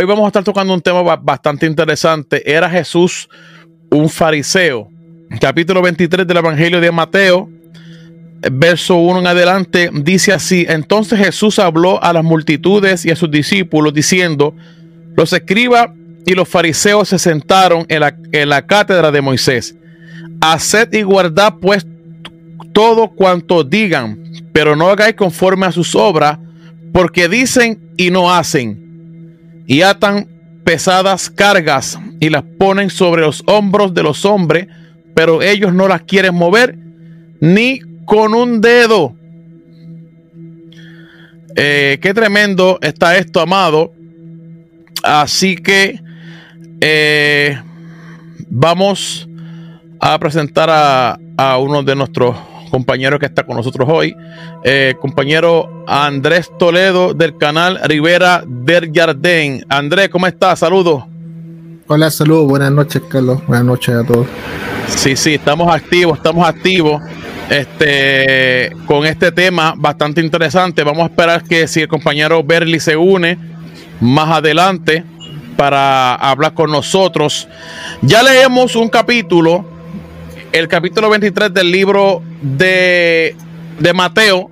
Hoy vamos a estar tocando un tema bastante interesante. ¿Era Jesús un fariseo? Capítulo 23 del Evangelio de Mateo, verso 1 en adelante, dice así, entonces Jesús habló a las multitudes y a sus discípulos diciendo, los escribas y los fariseos se sentaron en la, en la cátedra de Moisés. Haced y guardad pues todo cuanto digan, pero no hagáis conforme a sus obras, porque dicen y no hacen, y atan pesadas cargas y las ponen sobre los hombros de los hombres, pero ellos no las quieren mover ni con un dedo. Eh, qué tremendo está esto, amado. Así que eh, vamos a presentar a, a uno de nuestros compañero que está con nosotros hoy, eh, compañero Andrés Toledo del canal Rivera del Jardín. Andrés, ¿cómo estás? Saludos. Hola, saludos, buenas noches, Carlos. Buenas noches a todos. Sí, sí, estamos activos, estamos activos. Este, con este tema bastante interesante. Vamos a esperar que si el compañero Berly se une más adelante para hablar con nosotros. Ya leemos un capítulo el capítulo 23 del libro de, Mateo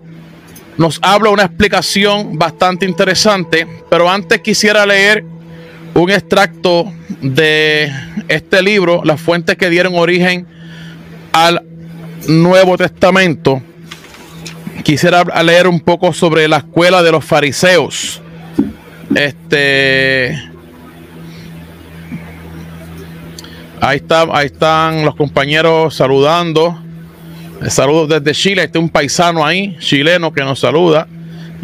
nos habla una explicación bastante interesante, pero antes quisiera leer un extracto de este libro, las fuentes que dieron origen al Nuevo Testamento. Quisiera leer un poco sobre la escuela de los fariseos. Este Ahí, está, ahí están los compañeros saludando. Saludos desde Chile. Está un paisano ahí, chileno, que nos saluda.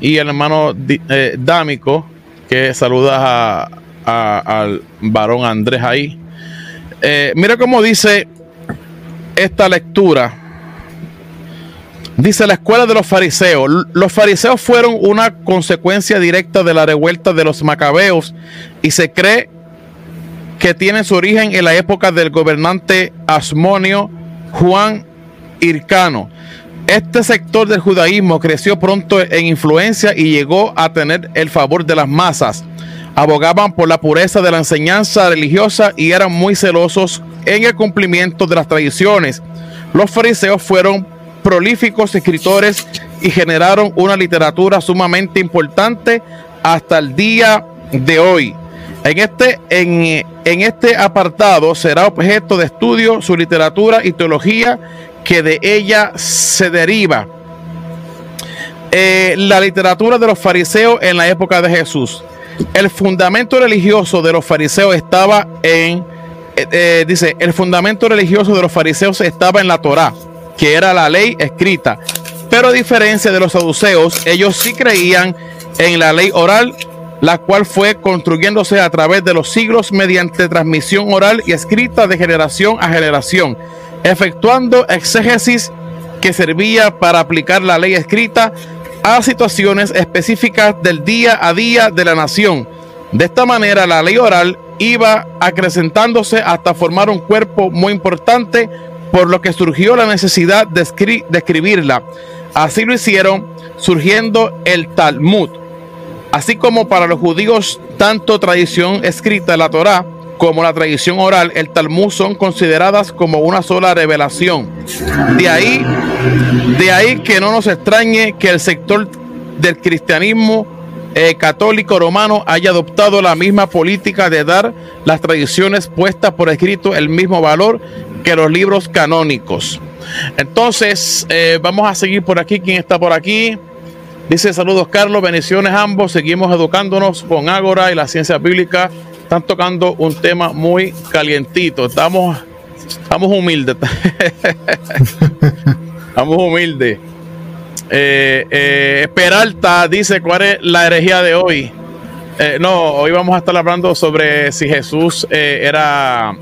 Y el hermano eh, Dámico, que saluda al varón Andrés ahí. Eh, mira cómo dice esta lectura. Dice la escuela de los fariseos. Los fariseos fueron una consecuencia directa de la revuelta de los macabeos y se cree que tiene su origen en la época del gobernante asmonio Juan Hircano. Este sector del judaísmo creció pronto en influencia y llegó a tener el favor de las masas. Abogaban por la pureza de la enseñanza religiosa y eran muy celosos en el cumplimiento de las tradiciones. Los fariseos fueron prolíficos escritores y generaron una literatura sumamente importante hasta el día de hoy. En este, en, este apartado será objeto de estudio su literatura y teología que de ella se deriva. Eh, la literatura de los fariseos en la época de Jesús. El fundamento religioso de los fariseos estaba en, eh, eh, dice, el fundamento religioso de los fariseos estaba en la Torá, que era la ley escrita. Pero a diferencia de los saduceos, ellos sí creían en la ley oral la cual fue construyéndose a través de los siglos mediante transmisión oral y escrita de generación a generación, efectuando exégesis que servía para aplicar la ley escrita a situaciones específicas del día a día de la nación. De esta manera, la ley oral iba acrecentándose hasta formar un cuerpo muy importante, por lo que surgió la necesidad de, de escribirla. Así lo hicieron, surgiendo el Talmud Así como para los judíos, tanto tradición escrita la Torá como la tradición oral, el Talmud son consideradas como una sola revelación. De ahí, de ahí que no nos extrañe que el sector del cristianismo eh, católico romano haya adoptado la misma política de dar las tradiciones puestas por escrito el mismo valor que los libros canónicos. Entonces, eh, vamos a seguir por aquí. ¿Quién está por aquí? Dice saludos Carlos, bendiciones ambos. Seguimos educándonos con Ágora y la ciencia bíblica. Están tocando un tema muy calientito. Estamos, estamos humildes. estamos humildes. Eh, eh, Peralta dice cuál es la herejía de hoy. Eh, no, hoy vamos a estar hablando sobre si Jesús era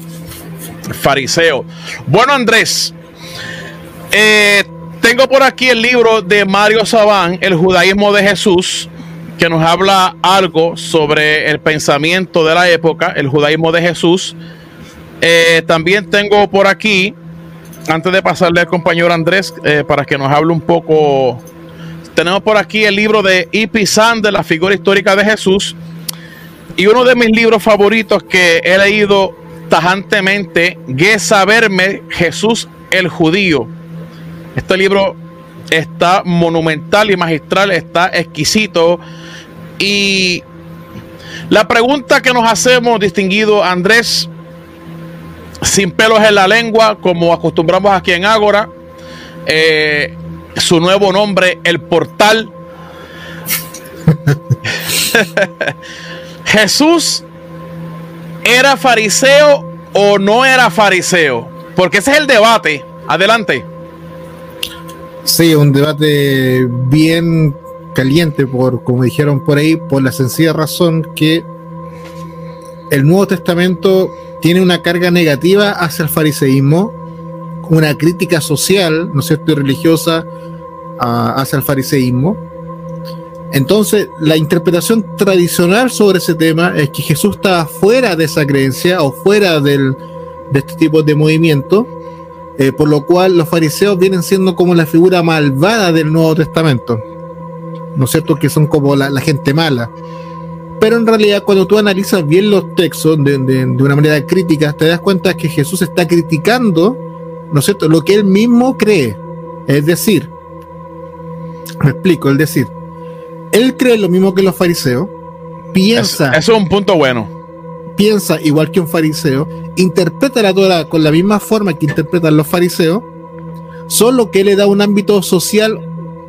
fariseo. Bueno, Andrés, eh, tengo por aquí el libro de Mario Sabán, El judaísmo de Jesús, que nos habla algo sobre el pensamiento de la época, el judaísmo de Jesús. Eh, también tengo por aquí, antes de pasarle al compañero Andrés, eh, para que nos hable un poco, tenemos por aquí el libro de Ipizán de la figura histórica de Jesús. Y uno de mis libros favoritos que he leído tajantemente, que saberme Jesús el judío. Este libro está monumental y magistral, está exquisito. Y la pregunta que nos hacemos, distinguido Andrés, sin pelos en la lengua, como acostumbramos aquí en Ágora, eh, su nuevo nombre, El Portal. Jesús era fariseo o no era fariseo, porque ese es el debate. Adelante. Sí, un debate bien caliente, por como dijeron por ahí, por la sencilla razón que el Nuevo Testamento tiene una carga negativa hacia el fariseísmo, una crítica social, ¿no es cierto?, y religiosa uh, hacia el fariseísmo. Entonces, la interpretación tradicional sobre ese tema es que Jesús estaba fuera de esa creencia o fuera del, de este tipo de movimiento, eh, por lo cual los fariseos vienen siendo como la figura malvada del Nuevo Testamento, ¿no es cierto? Que son como la, gente mala. Pero en realidad, cuando tú analizas bien los textos de, de, una manera crítica, te das cuenta que Jesús está criticando, ¿no es cierto?, lo que él mismo cree. Es decir, me explico, es decir, él cree lo mismo que los fariseos, piensa. Eso es un punto bueno. Piensa igual que un fariseo, interpreta la Torah con la misma forma que interpretan los fariseos, solo que le da un ámbito social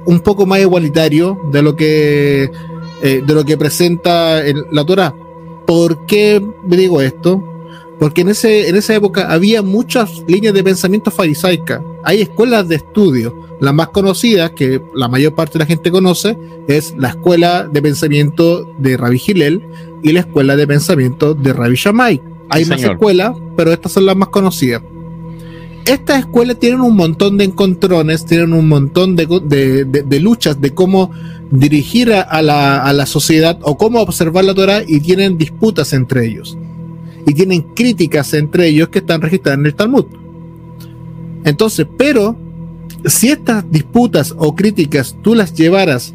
un poco más igualitario de lo que, eh, de lo que presenta la Torah. ¿Por qué digo esto? Porque en, ese, en esa época había muchas líneas de pensamiento farisaica. Hay escuelas de estudio. La más conocida, que la mayor parte de la gente conoce, es la escuela de pensamiento de Rabbi Hillel y la escuela de pensamiento de Rabbi Shammai. Hay Sí, más señor. escuelas, pero estas son las más conocidas. Estas escuelas tienen un montón de encontrones, tienen un montón de, de, de, de luchas de cómo dirigir a, a, la, a la sociedad o cómo observar la Torah y tienen disputas entre ellos. Y tienen críticas entre ellos que están registradas en el Talmud. Entonces, pero si estas disputas o críticas tú las llevaras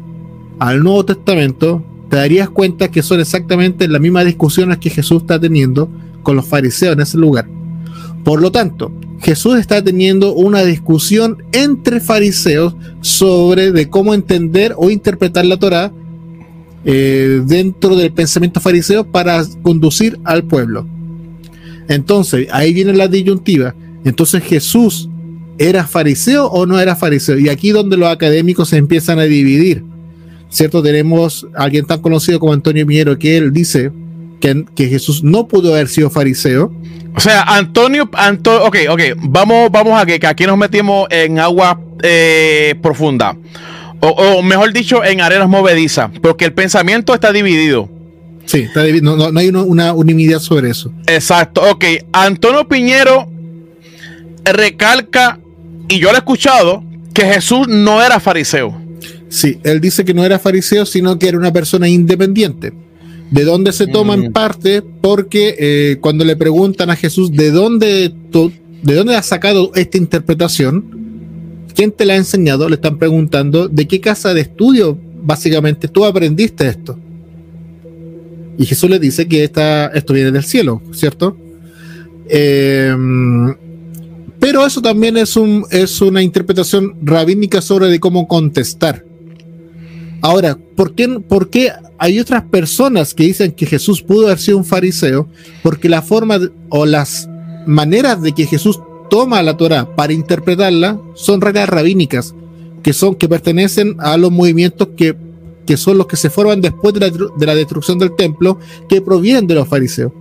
al Nuevo Testamento, te darías cuenta que son exactamente las mismas discusiones que Jesús está teniendo con los fariseos en ese lugar. Por lo tanto, Jesús está teniendo una discusión entre fariseos sobre de cómo entender o interpretar la Torah eh, dentro del pensamiento fariseo para conducir al pueblo. Entonces, ahí viene la disyuntiva. Entonces, Jesús era fariseo o no era fariseo. Y aquí donde los académicos se empiezan a dividir. ¿Cierto? Tenemos a alguien tan conocido como Antonio Miero que él dice que, Jesús no pudo haber sido fariseo. O sea, Antonio, Antonio, ok, ok, vamos, vamos a que, aquí nos metimos en agua eh, profunda. O, mejor dicho, en arenas movedizas, porque el pensamiento está dividido. Sí, está dividido. No, no, hay una, una unanimidad sobre eso. Exacto, ok. Antonio Piñero recalca, y yo lo he escuchado, que Jesús no era fariseo. Sí, él dice que no era fariseo, sino que era una persona independiente. ¿De dónde se toma en parte? Porque eh, cuando le preguntan a Jesús de dónde, tú, de dónde has sacado esta interpretación, ¿quién te la ha enseñado? Le están preguntando de qué casa de estudio básicamente tú aprendiste esto. Y Jesús le dice que esta, esto viene del cielo, ¿cierto? Eh, pero eso también es, un, es una interpretación rabínica sobre de cómo contestar. Ahora, ¿por qué, ¿por qué hay otras personas que dicen que Jesús pudo haber sido un fariseo? Porque la forma o las maneras de que Jesús toma la Torah para interpretarla son reglas rabínicas, que son que pertenecen a los movimientos que, que son los que se forman después de la, de la destrucción del templo, que provienen de los fariseos.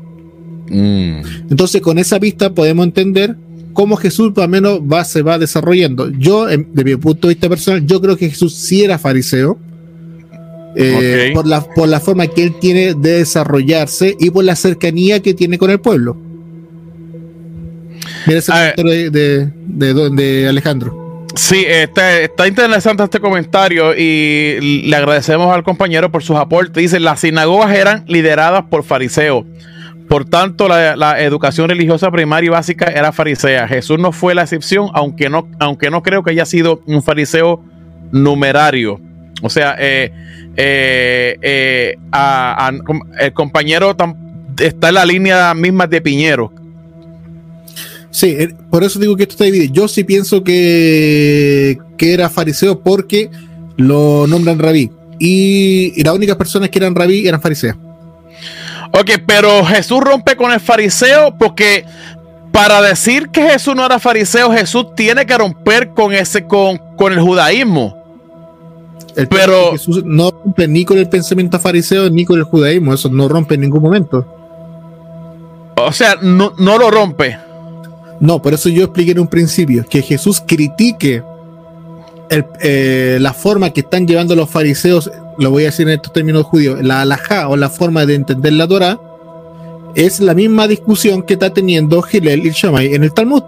Mm. Entonces, con esa vista podemos entender cómo Jesús o menos va, se va desarrollando. Yo, de mi punto de vista personal, yo creo que Jesús sí era fariseo. Eh, okay. por, la, por la forma que él tiene de desarrollarse y por la cercanía que tiene con el pueblo. Mira ese comentario de, de, de, de, Alejandro. Sí, está, está, interesante este comentario y le agradecemos al compañero por sus aportes. Dice, las sinagogas eran lideradas por fariseos. Por tanto, la, educación religiosa primaria y básica era farisea. Jesús no fue la excepción, aunque no, aunque no creo que haya sido un fariseo numerario. O sea, eh, eh, el compañero está en la línea misma de Piñero. Sí, por eso digo que esto está dividido. Yo sí pienso que, que era fariseo porque lo nombran rabí. Y, las únicas personas que eran rabí eran fariseos. Ok, pero Jesús rompe con el fariseo porque para decir que Jesús no era fariseo, Jesús tiene que romper con ese con, con el judaísmo. pero Jesús no rompe ni con el pensamiento fariseo ni con el judaísmo, eso no rompe en ningún momento. O sea, no, no lo rompe. No, por eso yo expliqué en un principio que Jesús critique eh, la forma que están llevando los fariseos, lo voy a decir en estos términos judíos, la alajá o la forma de entender la Torah, es la misma discusión que está teniendo Gilel y Shammai en el Talmud.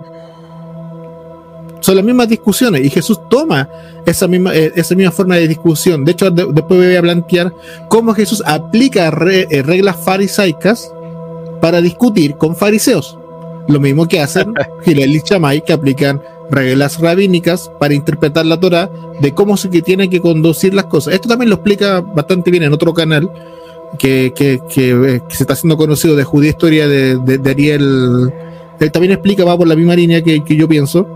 Son las mismas discusiones y Jesús toma esa misma, eh, esa misma forma de discusión. De hecho, después voy a plantear cómo Jesús aplica eh, reglas farisaicas para discutir con fariseos. Lo mismo que hacen Gilel y Shammai, que aplican reglas rabínicas para interpretar la Torah de cómo se que tiene que conducir las cosas. Esto también lo explica bastante bien en otro canal que, que, que, se está haciendo conocido de Judía Historia de, de, Ariel. Él también explica, va por la misma línea que, yo pienso,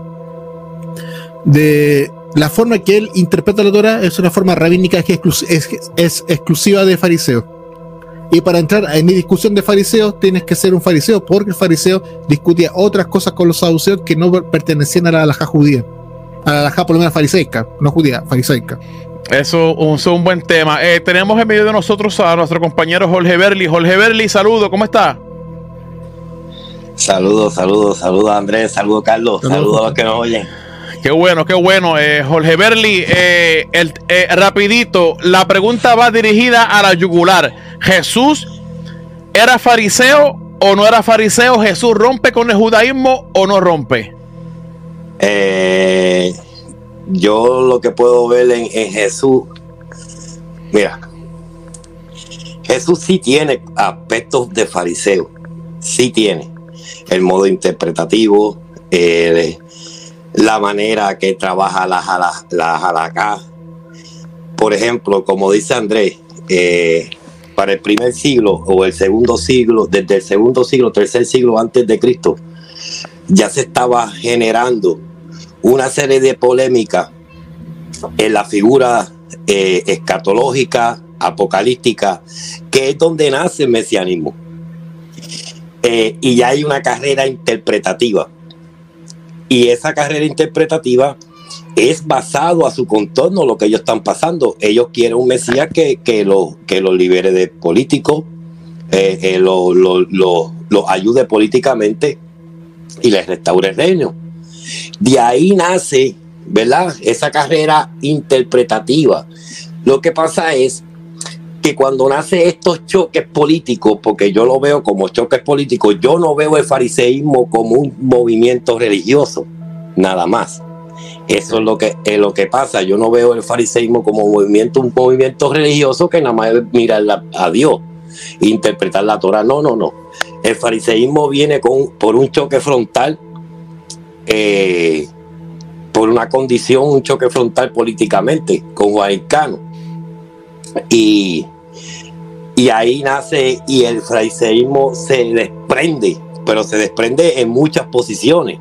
de la forma que él interpreta la Torah es una forma rabínica que es, exclusiva de fariseo. Y para entrar en mi discusión de fariseos, tienes que ser un fariseo, porque el fariseo discutía otras cosas con los saduceos que no pertenecían a la alhaja judía. A la alhaja por lo menos fariseica, no judía, fariseica. Eso es un buen tema. Eh, tenemos en medio de nosotros a nuestro compañero Jorge Berli. Jorge Berli, saludo, ¿cómo está? Saludos, saludos, saludos Andrés, saludos Carlos, saludos, a los que nos oyen. Qué bueno, qué bueno. Eh, Jorge Berli, eh, el, rapidito, la pregunta va dirigida a la yugular. ¿Jesús era fariseo o no era fariseo? ¿Jesús rompe con el judaísmo o no rompe? Eh, yo lo que puedo ver en, Jesús, mira, Jesús sí tiene aspectos de fariseo, sí tiene el modo interpretativo, la manera que trabaja la, la, Por ejemplo, como dice Andrés, eh, para el primer siglo o el segundo siglo, desde el segundo siglo, tercer siglo antes de Cristo, ya se estaba generando una serie de polémicas en la figura eh, escatológica, apocalíptica, que es donde nace el mesianismo. Eh, y ya hay una carrera interpretativa. Y esa carrera interpretativa es basado a su contorno lo que ellos están pasando. Ellos quieren un Mesías que, que los que lo libere de políticos, eh, eh los lo, ayude políticamente y les restaure el reino. De ahí nace, ¿verdad? Esa carrera interpretativa. Lo que pasa es que cuando nace estos choques políticos, porque yo lo veo como choques políticos, yo no veo el fariseísmo como un movimiento religioso, nada más eso es lo que, es lo que pasa. Yo no veo el fariseísmo como movimiento, un movimiento religioso que nada más mira a Dios, interpretar la Torah. No, no, no. El fariseísmo viene con, por un choque frontal, eh, por una condición, un choque frontal políticamente con Guaycano. Y, y ahí nace, y el fariseísmo se desprende, pero se desprende en muchas posiciones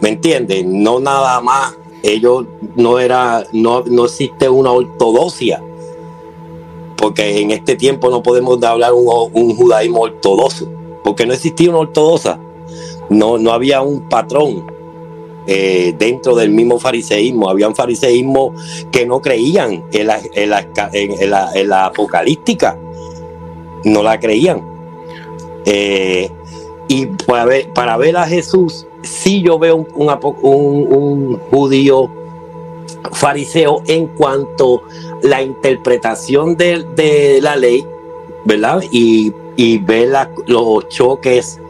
¿Me entienden? No nada más. Ellos no era, no, no existe una ortodoxia. Porque en este tiempo no podemos hablar un, un judaísmo ortodoxo. Porque no existía una ortodoxa. No, no había un patrón eh, dentro del mismo fariseísmo. Había un fariseísmo que no creían en la, en la, en la, en la apocalíptica. No la creían. Eh, y para ver, para ver a Jesús sí yo veo un, un, judío fariseo en cuanto a la interpretación de, la ley, ¿verdad? Y, y ver los choques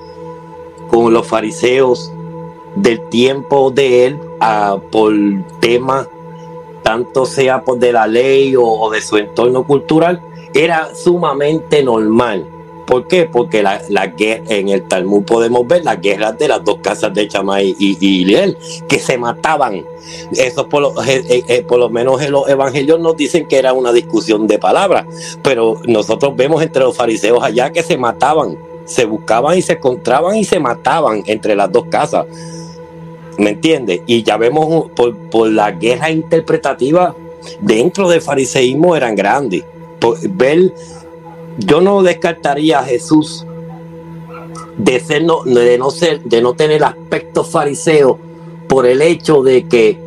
con los fariseos del tiempo de él ah, por temas, tanto sea por de la ley o, de su entorno cultural, era sumamente normal. ¿Por qué? Porque la, en el Talmud podemos ver las guerras de las dos casas de Chamay y, y, que se mataban. Eso por lo, eh, eh, eh, por lo menos en los evangelios nos dicen que era una discusión de palabras, pero nosotros vemos entre los fariseos allá que se mataban, se buscaban y se encontraban y se mataban entre las dos casas. ¿Me entiendes? Y ya vemos por, por la guerra interpretativa dentro del fariseísmo eran grandes. ver yo no descartaría a Jesús de, ser no, de, no ser, de no tener aspecto fariseo por el hecho de que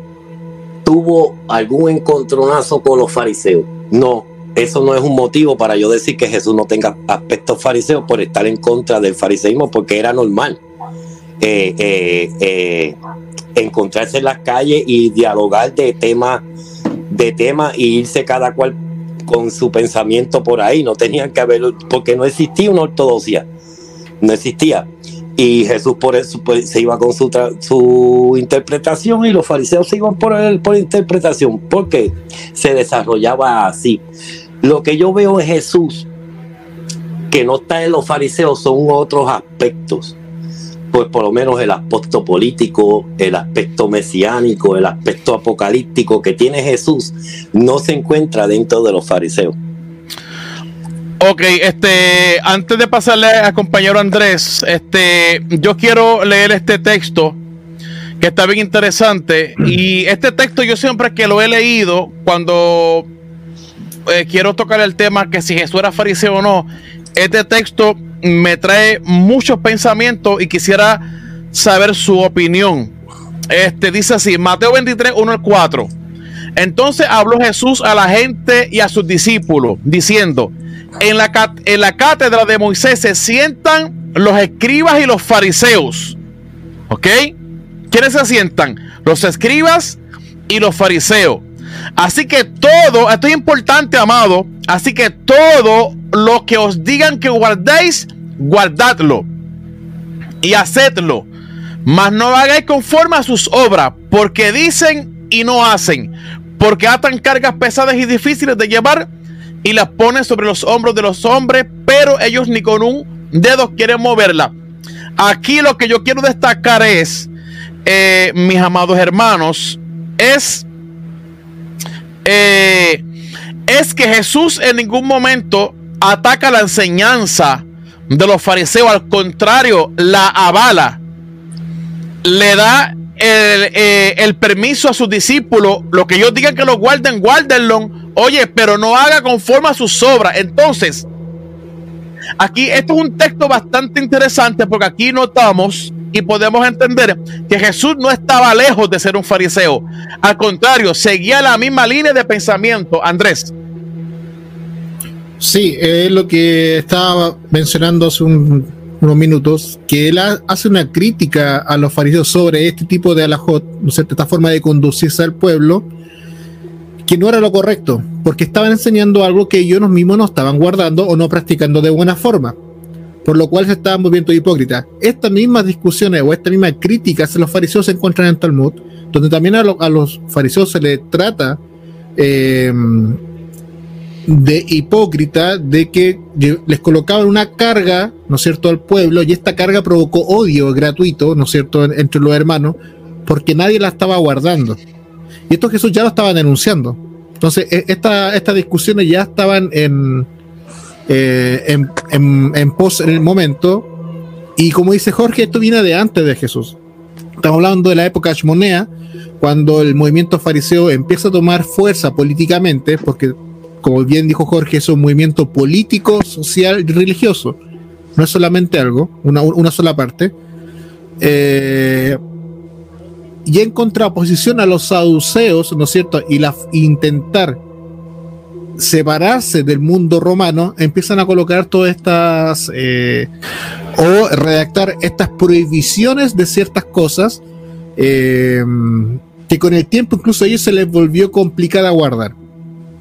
tuvo algún encontronazo con los fariseos. No, eso no es un motivo para yo decir que Jesús no tenga aspecto fariseo por estar en contra del fariseísmo, porque era normal eh, eh, eh, encontrarse en las calles y dialogar de temas de tema y irse cada cual con su pensamiento por ahí, no tenían que haberlo, porque no existía una ortodoxia, no existía. Y Jesús por eso pues, se iba con su, su interpretación y los fariseos se iban por, el, por interpretación, porque se desarrollaba así. Lo que yo veo en Jesús, que no está en los fariseos, son otros aspectos pues por lo menos el aspecto político, el aspecto mesiánico, el aspecto apocalíptico que tiene Jesús, no se encuentra dentro de los fariseos. Ok, este, antes de pasarle al compañero Andrés, este, yo quiero leer este texto que está bien interesante. Y este texto yo siempre que lo he leído, cuando eh, quiero tocar el tema que si Jesús era fariseo o no, este texto me trae muchos pensamientos y quisiera saber su opinión. Este dice así, Mateo 23, 1 al 4. Entonces habló Jesús a la gente y a sus discípulos, diciendo, en la, en la cátedra de Moisés se sientan los escribas y los fariseos. ¿Ok? ¿Quiénes se sientan? Los escribas y los fariseos. Así que todo, esto es importante, amado. Así que todo lo que os digan que guardéis, guardadlo y hacedlo. Mas no hagáis conforme a sus obras, porque dicen y no hacen, porque atan cargas pesadas y difíciles de llevar y las ponen sobre los hombros de los hombres, pero ellos ni con un dedo quieren moverla. Aquí lo que yo quiero destacar es, eh, mis amados hermanos, es eh, es que Jesús en ningún momento ataca la enseñanza de los fariseos, al contrario, la avala, le da el, eh, permiso a sus discípulos, lo que ellos digan que lo guarden, guárdenlo, oye, pero no haga conforme a sus obras. Entonces, aquí esto es un texto bastante interesante porque aquí notamos y podemos entender que Jesús no estaba lejos de ser un fariseo. Al contrario, seguía la misma línea de pensamiento. Andrés. Sí, es lo que estaba mencionando hace unos minutos, que él hace una crítica a los fariseos sobre este tipo de alajot, ¿no sé, esta forma de conducirse al pueblo, que no era lo correcto, porque estaban enseñando algo que ellos mismos no estaban guardando o no practicando de buena forma por lo cual se estaban volviendo hipócritas. Estas mismas discusiones o esta misma crítica hacia los fariseos se encuentran en Talmud, donde también a, los fariseos se les trata eh, de hipócrita, de que les colocaban una carga, ¿no es cierto?, al pueblo, y esta carga provocó odio gratuito, ¿no es cierto?, entre los hermanos, porque nadie la estaba guardando. Y esto Jesús ya lo estaba denunciando. Entonces, e, estas discusiones ya estaban en, eh, en, en, pos en el momento. Y como dice Jorge, esto viene de antes de Jesús. Estamos hablando de la época Ashmonea, cuando el movimiento fariseo empieza a tomar fuerza políticamente, porque, como bien dijo Jorge, es un movimiento político, social y religioso. No es solamente algo, una, una sola parte. Eh, y en contraposición a los saduceos, ¿no es cierto? Y la, intentar separarse del mundo romano, empiezan a colocar todas estas eh, o redactar estas prohibiciones de ciertas cosas eh, que con el tiempo incluso a ellos se les volvió complicada guardar.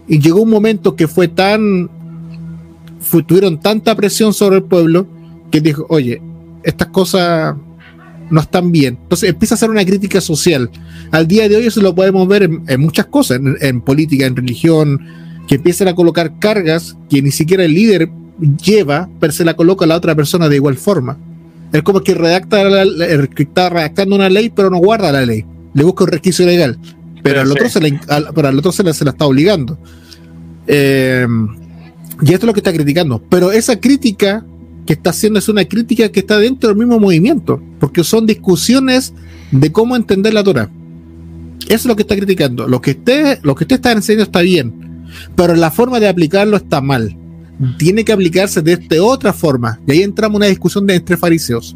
Y llegó un momento que fue tan, tuvieron tanta presión sobre el pueblo que dijo, oye, estas cosas no están bien. Entonces empieza a hacer una crítica social. Al día de hoy eso lo podemos ver en, muchas cosas, en política, en religión, que empiezan a colocar cargas que ni siquiera el líder lleva, pero se la coloca a la otra persona de igual forma. Es como que redacta que está redactando una ley, pero no guarda la ley. Le busca un resquicio legal. Pero al otro, se, otro se, se la está obligando. Eh, y esto es lo que está criticando. Pero esa crítica que está haciendo es una crítica que está dentro del mismo movimiento, porque son discusiones de cómo entender la Torah. Eso es lo que está criticando. Lo que usted, lo que usted está enseñando está bien, pero la forma de aplicarlo está mal. Tiene que aplicarse de esta otra forma. Y ahí entramos en una discusión de entre fariseos.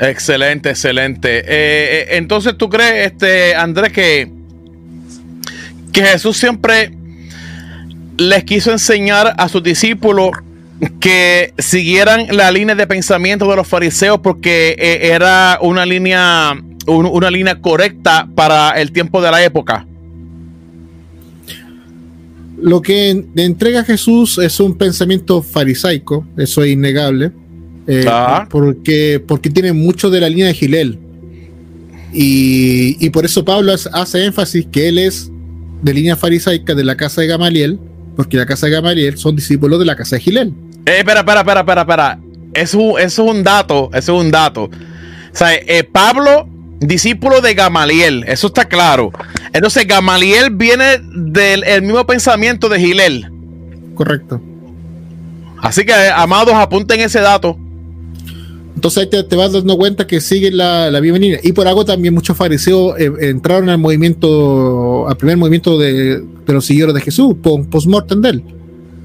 Excelente, excelente. Eh, eh, entonces, ¿tú crees, este, Andrés, que, que Jesús siempre les quiso enseñar a sus discípulos que siguieran la línea de pensamiento de los fariseos porque eh, era una línea, una línea correcta para el tiempo de la época? Lo que entrega Jesús es un pensamiento farisaico, eso es innegable, eh, porque, porque tiene mucho de la línea de Gilel. Y, por eso Pablo hace énfasis que él es de línea farisaica de la casa de Gamaliel, porque la casa de Gamaliel son discípulos de la casa de Gilel. Eh, espera, espera, espera, espera, espera. Eso, eso es un dato, eso es un dato. O sea, eh, Pablo, discípulo de Gamaliel, eso está claro. Entonces, Gamaliel viene del mismo pensamiento de Gilel. Correcto. Así que, amados, apunten ese dato. Entonces ahí te, vas dando cuenta que sigue la, la bienvenida. Y por algo también muchos fariseos eh, entraron al movimiento, al primer movimiento de, los seguidores de Jesús, post-mortem de él.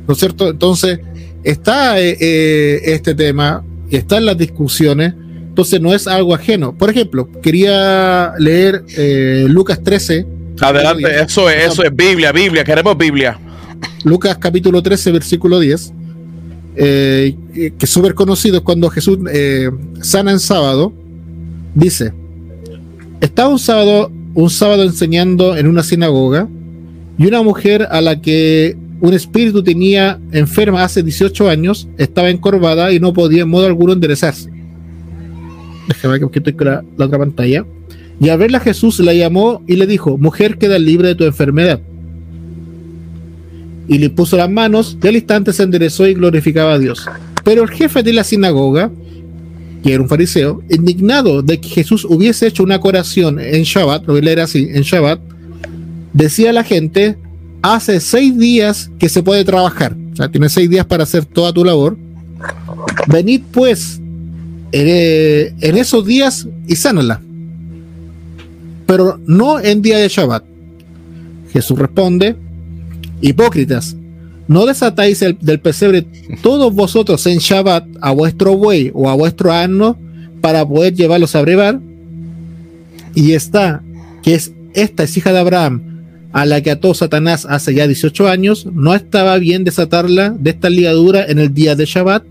¿No es cierto? Entonces, está eh, eh, este tema, está en las discusiones, entonces no es algo ajeno. Por ejemplo, quería leer Lucas 13. Adelante, eso es, eso es Biblia, Biblia, queremos Biblia. Lucas capítulo 13, versículo 10. Que es súper conocido, cuando Jesús sana en sábado, dice, estaba un sábado, un sábado enseñando en una sinagoga y una mujer a la que un espíritu tenía enferma hace 18 años, estaba encorvada y no podía en modo alguno enderezarse. Déjame que estoy con la, otra pantalla. Y al verla Jesús la llamó y le dijo, mujer, queda libre de tu enfermedad. Y le puso las manos y al instante se enderezó y glorificaba a Dios. Pero el jefe de la sinagoga, que era un fariseo, indignado de que Jesús hubiese hecho una curación en Shabbat, lo voy a leer así, en Shabbat, decía a la gente, hace seis días que se puede trabajar. O sea, tienes seis días para hacer toda tu labor. Venid pues en, esos días y sánala. Pero no en día de Shabbat. Jesús responde, hipócritas, no desatáis el, del pesebre todos vosotros en Shabbat a vuestro buey o a vuestro asno para poder llevarlos a brevar. Y está, que es esta es hija de Abraham, a la que ató Satanás hace ya 18 años, no estaba bien desatarla de esta ligadura en el día de Shabbat.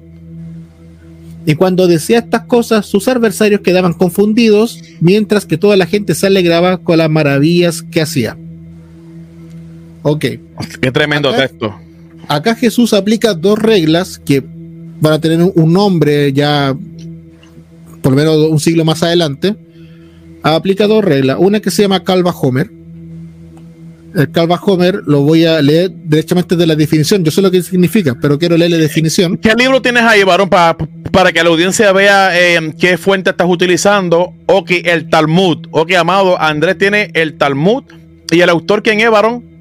Y cuando decía estas cosas, sus adversarios quedaban confundidos, mientras que toda la gente se alegraba con las maravillas que hacía. Ok. Qué tremendo texto. Acá Jesús aplica dos reglas que van a tener un nombre ya por lo menos un siglo más adelante. Aplica dos reglas. Una que se llama Calva Homer, el Calva Homer lo voy a leer directamente de la definición. Yo sé lo que significa, pero quiero leer la definición. ¿Qué libro tienes ahí, varón, para que la audiencia vea eh, qué fuente estás utilizando? O que el Talmud. O que, amado, Andrés tiene el Talmud. ¿Y el autor quién es, varón?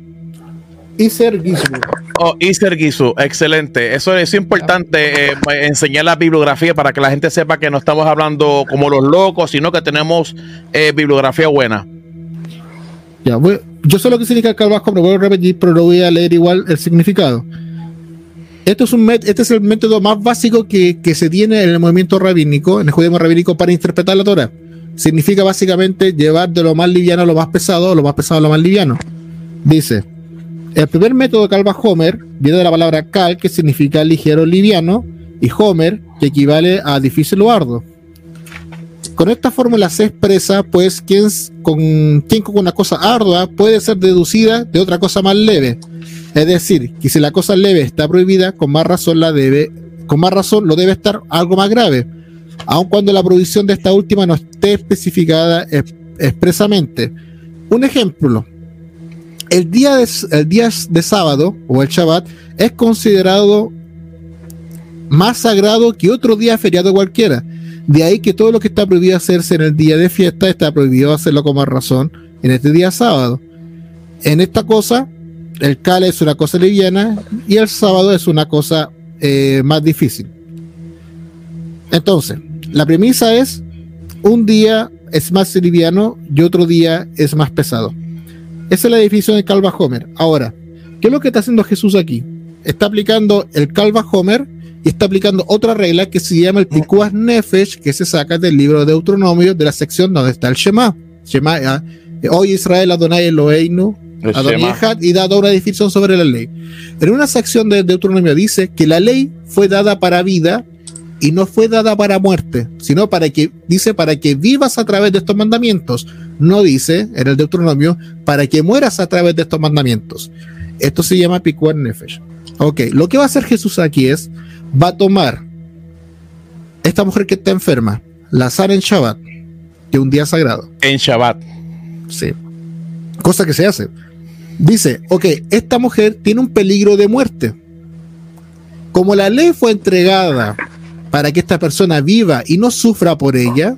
Iser Gizu. Oh, Iser Gizu, excelente. Eso es importante, eh, enseñar la bibliografía para que la gente sepa que no estamos hablando como los locos, sino que tenemos eh, bibliografía buena. Ya, voy, yo sé lo que significa Calvasco, pero voy a repetir, pero lo voy a leer igual el significado. Esto es un este es el método más básico que, se tiene en el movimiento rabínico, en el judaísmo rabínico, para interpretar la Torah. Significa básicamente llevar de lo más liviano a lo más pesado, o lo más pesado a lo más liviano. Dice, el primer método Calva Homer viene de la palabra cal, que significa ligero liviano, y Homer, que equivale a difícil o arduo. Con esta fórmula se expresa, pues, quién con, con una cosa ardua puede ser deducida de otra cosa más leve. Es decir, que si la cosa leve está prohibida, con más razón la debe, con más razón lo debe estar algo más grave, aun cuando la prohibición de esta última no esté especificada expresamente. Un ejemplo, el día, de, el día de sábado o el Shabbat es considerado más sagrado que otro día feriado cualquiera. De ahí que todo lo que está prohibido hacerse en el día de fiesta está prohibido hacerlo como razón en este día sábado. En esta cosa, el cale es una cosa liviana y el sábado es una cosa eh, más difícil. Entonces, la premisa es un día es más liviano y otro día es más pesado. Esa es la definición de Calva Homer. Ahora, ¿qué es lo que está haciendo Jesús aquí? Está aplicando el Calva Homer y está aplicando otra regla que se llama el Pikuas Nefesh, que se saca del libro de Deuteronomio de la sección donde está el Shema. Shema, hoy Israel Adonai Eloheinu, Adonai y da una definición sobre la ley. En una sección de Deuteronomio dice que la ley fue dada para vida y no fue dada para muerte, sino para que, dice, para que vivas a través de estos mandamientos. No dice, en el Deuteronomio, para que mueras a través de estos mandamientos. Esto se llama Pikuar Nefesh. Ok, lo que va a hacer Jesús aquí es, va a tomar esta mujer que está enferma, la sana en Shabbat, que es un día sagrado. En Shabbat. Sí. Cosa que se hace. Dice, ok, esta mujer tiene un peligro de muerte. Como la ley fue entregada para que esta persona viva y no sufra por ella,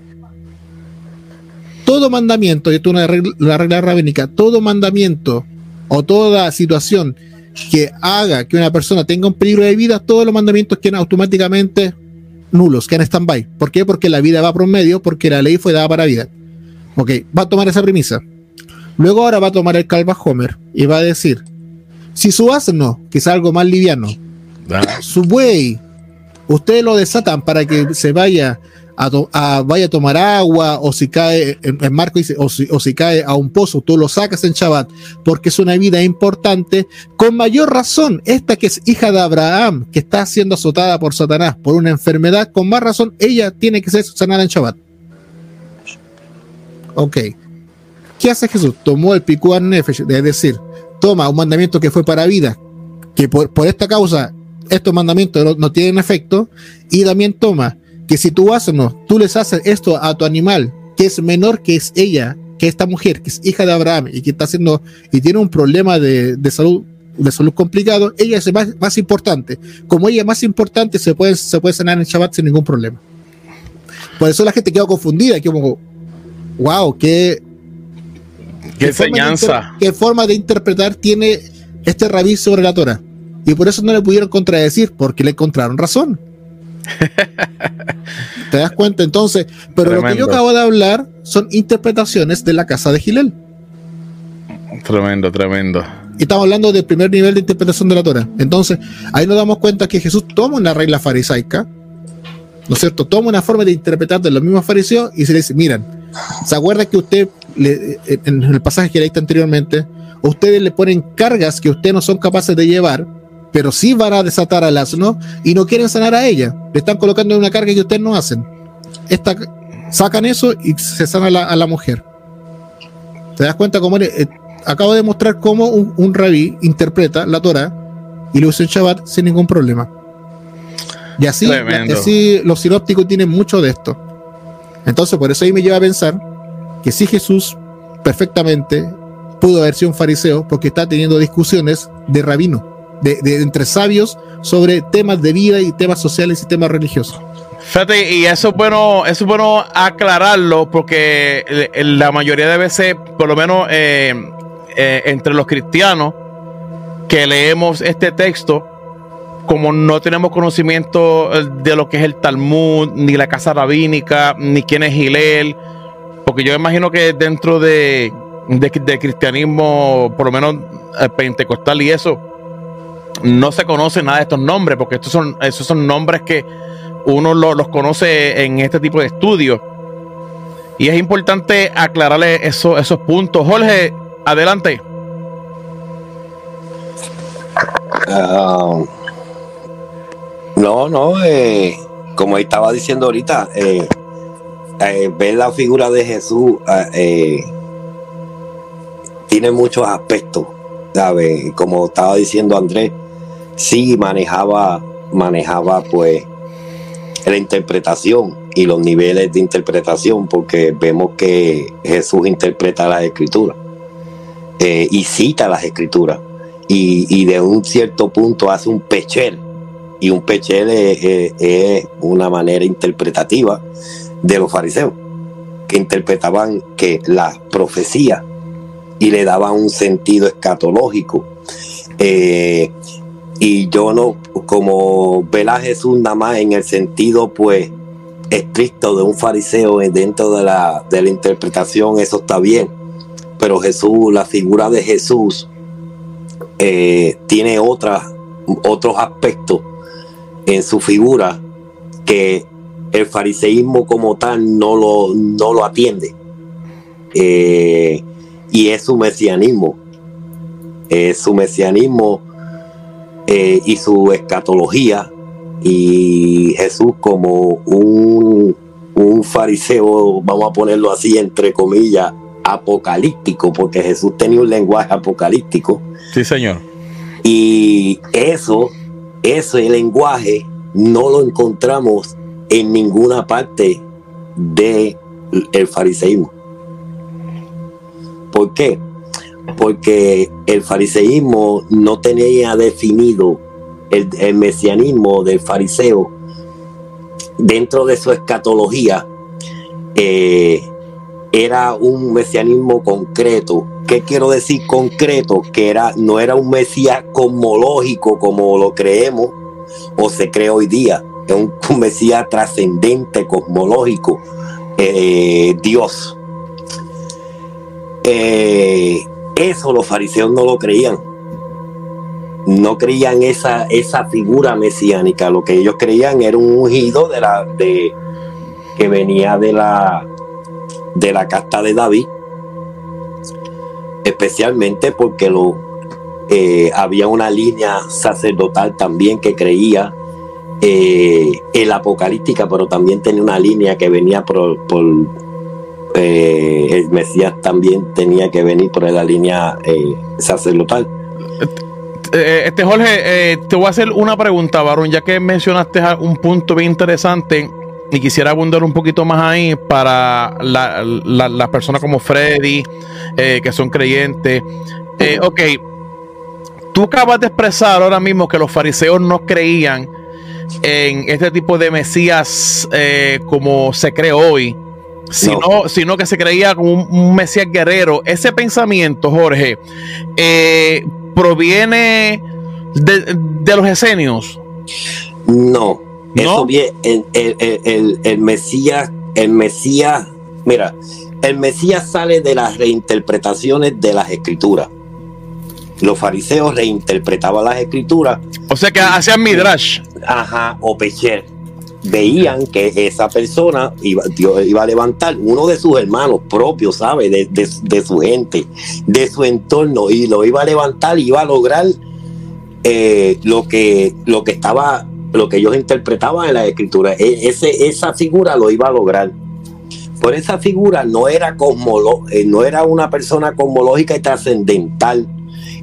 todo mandamiento, y esto es una regla, regla rabínica, todo mandamiento o toda situación que haga que una persona tenga un peligro de vida, todos los mandamientos quedan automáticamente nulos, quedan stand-by. ¿Por qué? Porque la vida va por medio, porque la ley fue dada para vida. Ok, va a tomar esa premisa. Luego ahora va a tomar el calva Homer y va a decir, si su asno, que es algo más liviano, ah. su buey, ustedes lo desatan para que se vaya a, vaya a tomar agua o si cae en, Marco dice o si, o si, cae a un pozo tú lo sacas en Shabbat porque es una vida importante con mayor razón esta que es hija de Abraham que está siendo azotada por Satanás por una enfermedad con más razón ella tiene que ser sanada en Shabbat ok ¿qué hace Jesús? tomó el picuar nefesh es decir toma un mandamiento que fue para vida que por, por esta causa estos mandamientos no, tienen efecto, y también toma que si tú haces no, tú les haces esto a tu animal, que es menor que es ella, que esta mujer, que es hija de Abraham y que está haciendo y tiene un problema de, salud de salud complicado, ella es más, más, importante. Como ella es más importante, se puede, se puede sanar en Shabbat sin ningún problema. Por eso la gente queda confundida, que como, wow, qué, qué, enseñanza. qué forma de interpretar tiene este rabí sobre la Torah. Y por eso no le pudieron contradecir, porque le encontraron razón. ¿Te das cuenta? Entonces, pero lo que yo acabo de hablar son interpretaciones de la casa de Gilel. Tremendo, tremendo. Y estamos hablando del primer nivel de interpretación de la Torah. Entonces, ahí nos damos cuenta que Jesús toma una regla farisaica, ¿no es cierto? Toma una forma de interpretar de los mismos fariseos y se le dice, miren, ¿se acuerda que usted, le, en el pasaje que leíste anteriormente, ustedes le ponen cargas que ustedes no son capaces de llevar pero sí van a desatar al asno y no quieren sanar a ella. Le están colocando una carga que ustedes no hacen. Esta, sacan eso y se sana a la, mujer. ¿Te das cuenta cómo eh, acabo de mostrar cómo un, rabí interpreta la Torah y lo usa en Shabbat sin ningún problema. Y así, así los sinópticos tienen mucho de esto. Entonces, por eso ahí me lleva a pensar que si Jesús perfectamente pudo haber sido un fariseo porque está teniendo discusiones de rabino de, entre sabios sobre temas de vida y temas sociales y temas religiosos. Fíjate, y eso es bueno, eso es bueno aclararlo porque la mayoría de veces, por lo menos eh, eh, entre los cristianos que leemos este texto, como no tenemos conocimiento eh, de lo que es el Talmud, ni la casa rabínica, ni quién es Gilel, porque yo imagino que dentro de, de cristianismo, por lo menos pentecostal y eso, no se conoce nada de estos nombres, porque estos son, esos son nombres que uno los conoce en este tipo de estudios. Y es importante aclararle eso, esos puntos. Jorge, adelante. Ah, no, no, eh, como estaba diciendo ahorita, eh, eh, ver la figura de Jesús ah, tiene muchos aspectos, ¿sabes? Como estaba diciendo Andrés, sí manejaba, manejaba pues la interpretación y los niveles de interpretación, porque vemos que Jesús interpreta las escrituras eh, y cita las escrituras y, de un cierto punto hace un pechel y un pechel es, una manera interpretativa de los fariseos, que interpretaban que la profecía y le daban un sentido escatológico. Eh, y yo no, como ver a Jesús nada más en el sentido, pues, estricto de un fariseo dentro de la, de la interpretación, eso está bien. Pero Jesús, la figura de Jesús, eh, tiene otras, otros aspectos en su figura que el fariseísmo como tal no lo, no lo atiende. Eh, y es su mesianismo. Es su mesianismo eh, y su escatología y Jesús como un, un fariseo, vamos a ponerlo así entre comillas, apocalíptico, porque Jesús tenía un lenguaje apocalíptico. Sí, señor. Y eso, ese lenguaje, no lo encontramos en ninguna parte del el fariseísmo. ¿Por qué? Porque el fariseísmo no tenía definido el, mesianismo del fariseo dentro de su escatología. Eh, era un mesianismo concreto. ¿Qué quiero decir concreto? Que era, no era un mesías cosmológico como lo creemos o se cree hoy día. Es un, mesías trascendente, cosmológico, eh, Dios. Eh, eso los fariseos no lo creían. No creían esa, esa figura mesiánica. Lo que ellos creían era un ungido de la, de, que venía de la, de la casta de David, especialmente porque lo, eh, había una línea sacerdotal también que creía eh, en la apocalíptica, pero también tenía una línea que venía por, eh, el Mesías también tenía que venir por la línea sacerdotal. Este Jorge, te voy a hacer una pregunta, varón, ya que mencionaste un punto bien interesante y quisiera abundar un poquito más ahí para las personas como Freddy, eh, que son creyentes. Eh, ok, tú acabas de expresar ahora mismo que los fariseos no creían en este tipo de Mesías eh, como se cree hoy, sino, sino que se creía como un, Mesías guerrero. Ese pensamiento, Jorge, proviene de, de los esenios. No, eso bien, el, el, el, Mesías, el Mesías, mira, el Mesías sale de las reinterpretaciones de las escrituras. Los fariseos reinterpretaban las escrituras. O sea que hacían midrash. Ajá, o pecher. Veían que esa persona iba, iba a levantar uno de sus hermanos propios, ¿sabe? De, de, su gente, de su entorno, y lo iba a levantar y iba a lograr eh, lo, que, lo que estaba lo que ellos interpretaban en la escritura. E, esa figura lo iba a lograr. Por esa figura no era, eh, no era una persona cosmológica y trascendental.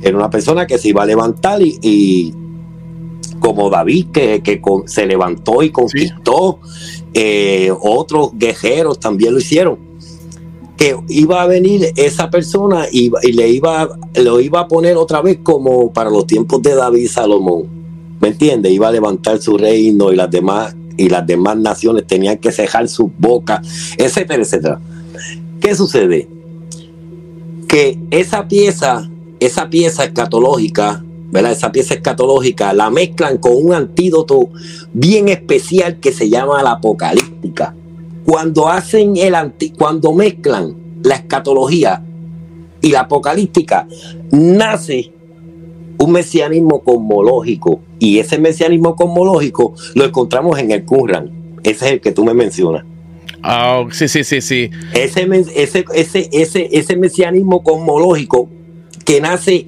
Era una persona que se iba a levantar y, como David, que, se levantó y conquistó, eh, otros guerreros también lo hicieron. Que iba a venir esa persona y, y le iba, lo iba a poner otra vez como para los tiempos de David Salomón ¿Me entiende? Iba a levantar su reino y las demás y las demás naciones tenían que cejar sus bocas, etcétera, etcétera. ¿Qué sucede? Que esa pieza, esa pieza escatológica, ¿verdad? Esa pieza escatológica la mezclan con un antídoto bien especial que se llama la apocalíptica. Cuando hacen el anti, cuando mezclan la escatología y la apocalíptica, nace un mesianismo cosmológico. Y ese mesianismo cosmológico lo encontramos en el Qumran. Ese es el que tú me mencionas. Ah, sí, sí, sí, sí. Ese, ese, ese, ese, ese mesianismo cosmológico que nace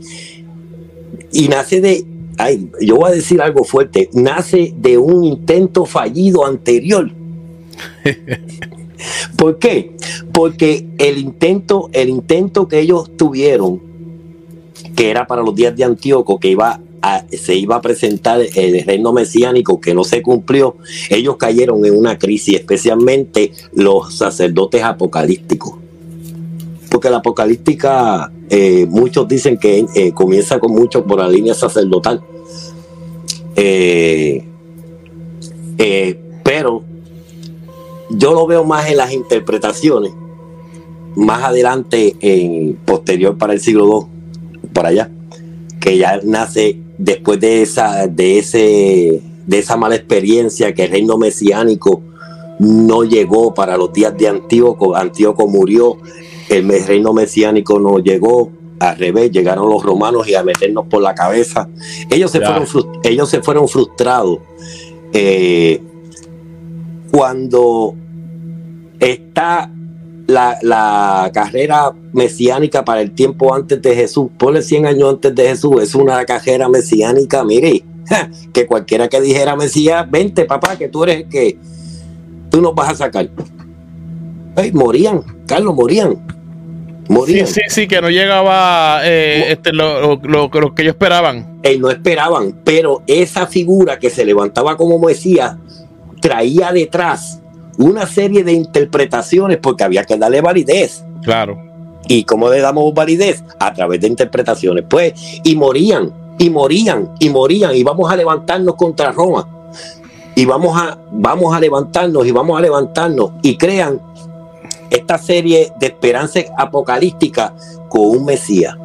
y nace de, ay, yo voy a decir algo fuerte, nace de un intento fallido anterior. ¿Por qué? Porque el intento, el intento que ellos tuvieron que era para los días de Antíoco, que iba a, se iba a presentar el reino mesiánico que no se cumplió, ellos cayeron en una crisis, especialmente los sacerdotes apocalípticos. Porque la apocalíptica, eh, muchos dicen que eh, comienza con mucho por la línea sacerdotal. Eh, pero yo lo veo más en las interpretaciones, más adelante, en posterior para el siglo II, por allá, que ya nace después de esa, de ese, de esa mala experiencia que el reino mesiánico no llegó para los días de Antíoco, Antíoco murió, el reino mesiánico no llegó, al revés, llegaron los romanos y a meternos por la cabeza. Ellos se, fueron, ellos se fueron frustrados. Eh, cuando está la, carrera mesiánica para el tiempo antes de Jesús, ponle 100 años antes de Jesús, es una carrera mesiánica, mire, que cualquiera que dijera Mesías, vente papá, que tú eres el que tú nos vas a sacar. Morían, Carlos, morían. Morían. Sí, sí, sí, que no llegaba eh, este, lo, que ellos esperaban. Eh, no esperaban, pero esa figura que se levantaba como Mesías traía detrás una serie de interpretaciones porque había que darle validez. Claro. ¿Y cómo le damos validez? A través de interpretaciones. Pues, y morían, y morían, y morían, y vamos a levantarnos contra Roma. Y vamos a, vamos a levantarnos, y vamos a levantarnos. Y crean esta serie de esperanza apocalíptica con un Mesías.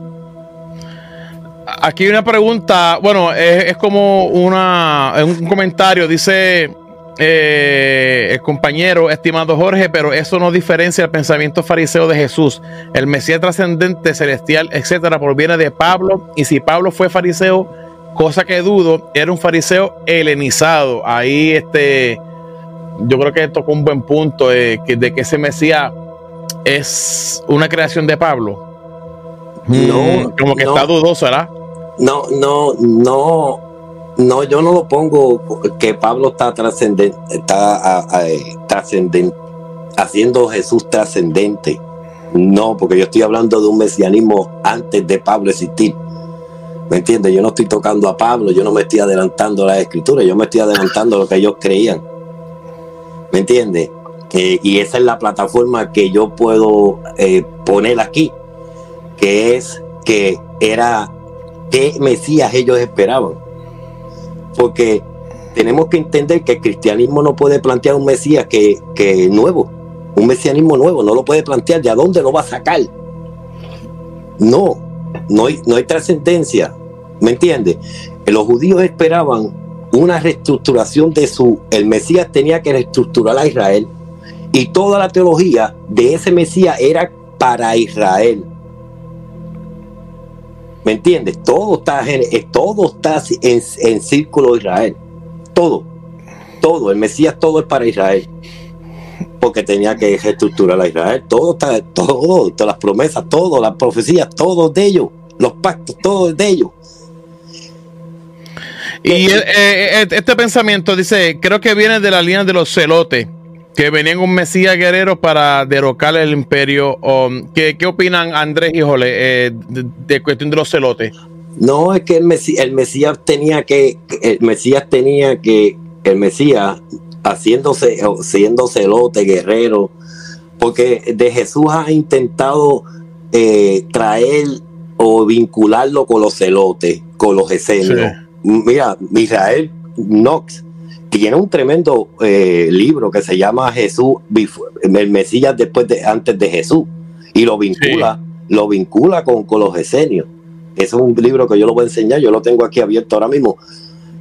Aquí hay una pregunta, bueno, es, como una, un comentario, dice eh, el compañero, estimado Jorge, pero eso no diferencia el pensamiento fariseo de Jesús. El Mesías trascendente, celestial, etcétera, proviene de Pablo. Y si Pablo fue fariseo, cosa que dudo, era un fariseo helenizado. Ahí, este, yo creo que tocó un buen punto de que, de que ese Mesías es una creación de Pablo. No, como que está dudoso, ¿verdad? No, no, no no, yo no lo pongo que Pablo está trascendente, está trascendente, haciendo Jesús trascendente. No, porque yo estoy hablando de un mesianismo antes de Pablo existir. ¿Me entiendes? Yo no estoy tocando a Pablo, yo no me estoy adelantando a la escritura, yo me estoy adelantando a lo que ellos creían. ¿Me entiendes? Y esa es la plataforma que yo puedo eh, poner aquí, que es que era qué Mesías ellos esperaban porque tenemos que entender que el cristianismo no puede plantear un Mesías que, que nuevo, un mesianismo nuevo, no lo puede plantear, ¿de dónde lo va a sacar? No, no hay, no hay trascendencia, ¿me entiendes? Los judíos esperaban una reestructuración de su, el Mesías tenía que reestructurar a Israel y toda la teología de ese Mesías era para Israel. ¿Me entiendes? Todo está, todo está en, en círculo de Israel. Todo. Todo. El Mesías todo es para Israel. Porque tenía que reestructurar a Israel. Todo está, todo, todas las promesas, todo, las profecías, todo de ellos. Los pactos, todo de ellos. Y eh, eh, este pensamiento dice, creo que viene de la línea de los celotes que venían un Mesías guerrero para derrocar el imperio. Um, ¿qué, opinan Andrés y Jole eh, de, cuestión de los celotes? No, es que el Mesías, el Mesías tenía que, el Mesías tenía que, el Mesías haciéndose, siendo celote, guerrero, porque de Jesús ha intentado eh, traer o vincularlo con los celotes, con los esenios. Mira, Israel Knox tiene un tremendo eh, libro que se llama Jesús, el Mesías después de, antes de Jesús, y lo vincula, lo vincula con, con los esenios. Es un libro que yo lo voy a enseñar, yo lo tengo aquí abierto ahora mismo.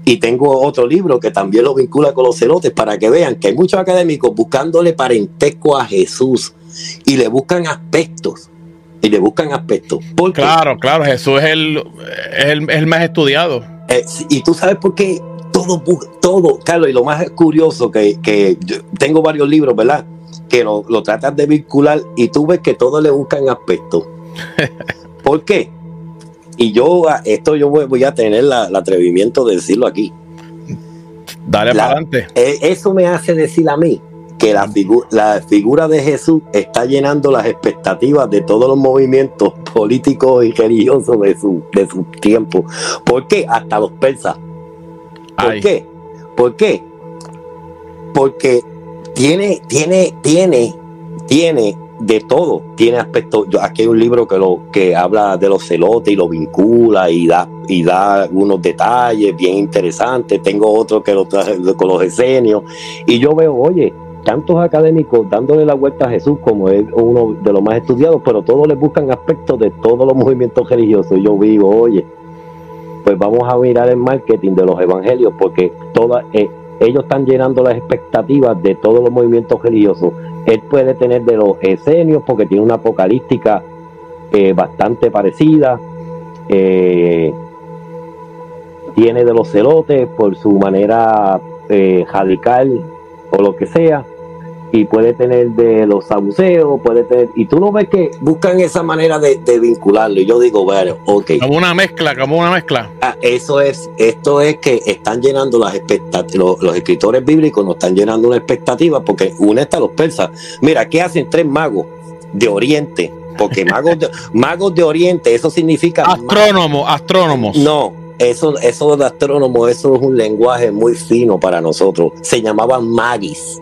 Y tengo otro libro que también lo vincula con los celotes para que vean que hay muchos académicos buscándole parentesco a Jesús y le buscan aspectos. Y le buscan aspectos. Claro, claro, Jesús es el, el, más estudiado. Eh, y tú sabes por qué todo, todo, Carlos, y lo más curioso que, que tengo varios libros, ¿verdad? Que lo, lo tratan de vincular y tú ves que todos le buscan aspectos. ¿Por qué? Y yo, esto yo voy, a tener el atrevimiento de decirlo aquí. Dale para adelante. E, eso me hace decir a mí que la, la figura de Jesús está llenando las expectativas de todos los movimientos políticos y religiosos de su, de su tiempo. ¿Por qué? Hasta los persas ¿Por qué? ¿Por qué? Porque tiene, tiene, tiene, tiene de todo, tiene aspectos. Yo, aquí hay un libro que lo que habla de los celotes y lo vincula y da y da algunos detalles bien interesantes. Tengo otro que lo trae con los esenios y yo veo, oye, tantos académicos dándole la vuelta a Jesús como es uno de los más estudiados, pero todos le buscan aspectos de todos los movimientos religiosos. Yo vivo, oye, pues vamos a mirar el marketing de los evangelios porque toda, eh, ellos están llenando las expectativas de todos los movimientos religiosos. Él puede tener de los esenios porque tiene una apocalíptica eh, bastante parecida. Eh, tiene de los celotes por su manera eh, radical o lo que sea y puede tener de los sabuceos, puede tener, y tú no ves que buscan esa manera de, vincularlo, y yo digo, bueno, ok. Como una mezcla, como una mezcla. Ah, eso es, esto es que están llenando las expectativas, los, escritores bíblicos nos están llenando una expectativa, porque una está los persas. Mira, ¿qué hacen tres magos de Oriente? Porque magos de, magos de Oriente, eso significa... Astrónomos, astrónomos. No, eso, eso de astrónomo, eso es un lenguaje muy fino para nosotros. Se llamaban magis.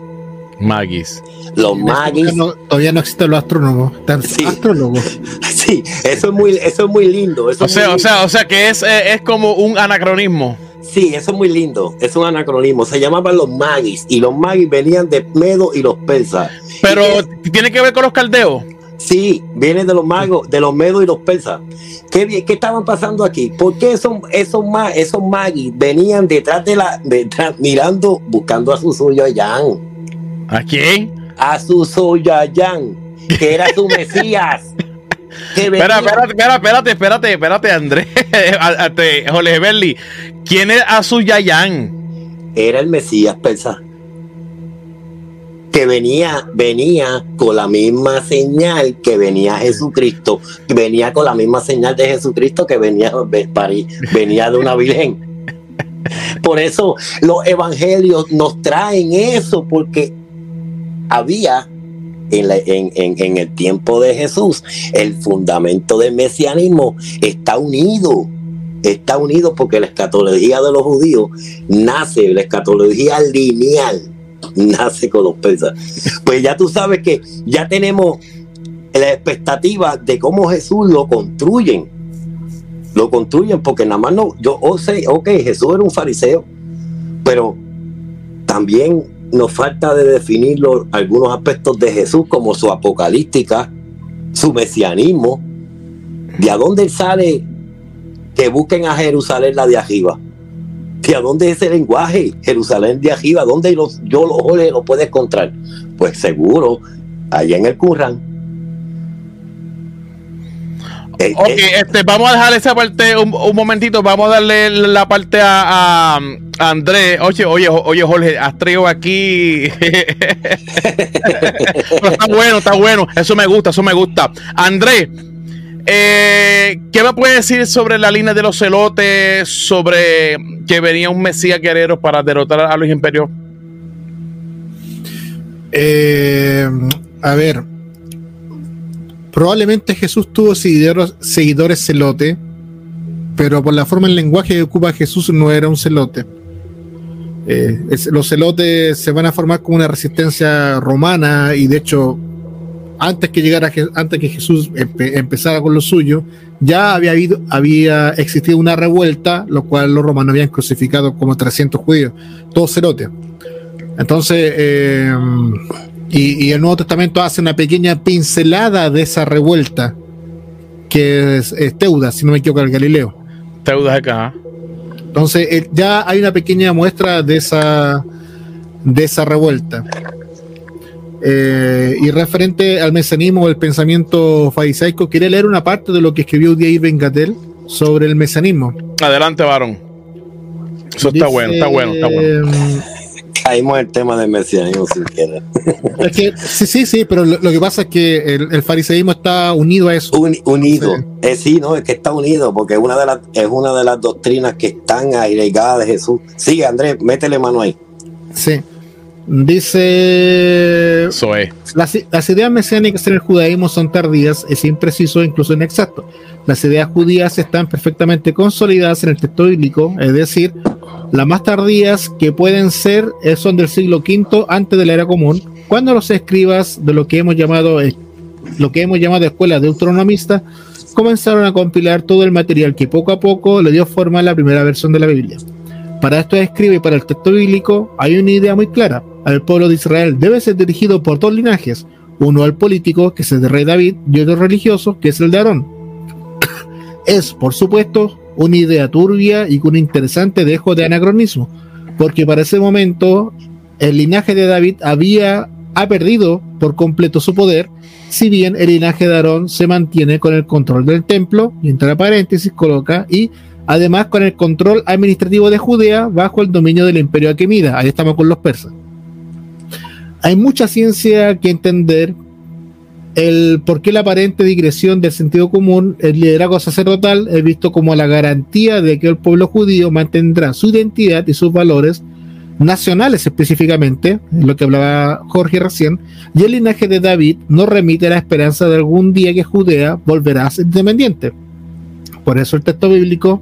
Magis. Los magis. todavía no existen los astrónomos. Sí. Astrólogos. Sí, eso es muy, eso es muy lindo. o, sea, o sea, o sea que es, eh, es como un anacronismo. Sí, eso es muy lindo. Es un anacronismo. Se llamaban los magis y los magis venían de Medo y los persas. Pero tiene que ver con los caldeos. Sí, viene de los magos, de los medos y los persas. ¿Qué, ¿Qué, estaban pasando aquí? ¿Por qué esos, esos, esos magis venían detrás de la, detrás, mirando, buscando a su Soyayán? ¿A quién? A su Soyayán, que era su Mesías. Espera, espérate, espérate, espérate, espérate, Andrés, Jorge Berli. ¿Quién es Azuyayán? Era el Mesías persa que venía, venía con la misma señal que venía Jesucristo, venía con la misma señal de Jesucristo que venía, venía de una virgen. Por eso los evangelios nos traen eso, porque había en, el tiempo de Jesús, el fundamento del mesianismo está unido. Está unido porque la escatología de los judíos nace, la escatología lineal nace con los persas. Pues ya tú sabes que ya tenemos la expectativa de cómo Jesús lo construyen. Lo construyen porque nada más no, yo oh, sé, ok, Jesús era un fariseo, pero también nos falta de definir algunos aspectos de Jesús como su apocalíptica, su mesianismo, de a dónde sale que busquen a Jerusalén la de arriba a dónde es ese lenguaje? Jerusalén de arriba, ¿dónde los, yo lo, lo puedo encontrar? Pues seguro, allá en el Curran. Eh, ok, eh, este, vamos a dejar esa parte un, momentito, vamos a darle la parte a, a, Andrés. Oye, oye, oye, Jorge, has traído aquí. está bueno, está bueno. Eso me gusta, eso me gusta. Andrés, eh, ¿Qué me puede decir sobre la línea de los celotes? Sobre que venía un Mesías guerrero para derrotar a los imperios. Eh, a ver, probablemente Jesús tuvo seguidores, seguidores celote, pero por la forma en lenguaje que ocupa Jesús no era un celote. Eh, los celotes se van a formar como una resistencia romana y de hecho antes que llegara, antes que Jesús empezara con lo suyo, ya había habido, había existido una revuelta, lo cual los romanos habían crucificado como 300 judíos, todos cerotes. Entonces, eh, y, el Nuevo Testamento hace una pequeña pincelada de esa revuelta, que es, Teuda, si no me equivoco, el Galileo. Teuda acá. Entonces, eh, ya hay una pequeña muestra de esa, de esa revuelta. Eh, y referente al mecanismo del pensamiento farisaico, quería leer una parte de lo que escribió Diego Bengatel sobre el mecanismo. Adelante, varón. Eso está bueno, está bueno, está bueno. Caímos el tema del mesianismo sin querer. sí, sí, sí, pero lo, que pasa es que el, fariseísmo está unido a eso. unido. Sí. Eh, sí, no, es que está unido, porque es una de las, es una de las doctrinas que están agregadas de Jesús. Sí, Andrés, métele mano ahí. Sí. Dice. Las, ideas mesiánicas en el judaísmo son tardías, es impreciso e incluso inexacto. Las ideas judías están perfectamente consolidadas en el texto bíblico, es decir, las más tardías que pueden ser son del siglo V antes de la era común, cuando los escribas de lo que hemos llamado lo que hemos llamado escuelas deuteronomistas, comenzaron a compilar todo el material que poco a poco le dio forma a la primera versión de la Biblia. Para esto escribe y para el texto bíblico hay una idea muy clara. El pueblo de Israel debe ser dirigido por dos linajes, uno al político, que es el de rey David, y otro religioso, que es el de Aarón. es, por supuesto, una idea turbia y con un interesante dejo de anacronismo, porque para ese momento el linaje de David había ha perdido por completo su poder, si bien el linaje de Aarón se mantiene con el control del templo, y entre paréntesis coloca, y además con el control administrativo de Judea bajo el dominio del imperio Aquemida. Ahí estamos con los persas. Hay mucha ciencia que entender el por qué la aparente digresión del sentido común, el liderazgo sacerdotal es visto como la garantía de que el pueblo judío mantendrá su identidad y sus valores nacionales específicamente, lo que hablaba Jorge recién, y el linaje de David no remite a la esperanza de algún día que Judea volverá a ser independiente. Por eso el texto bíblico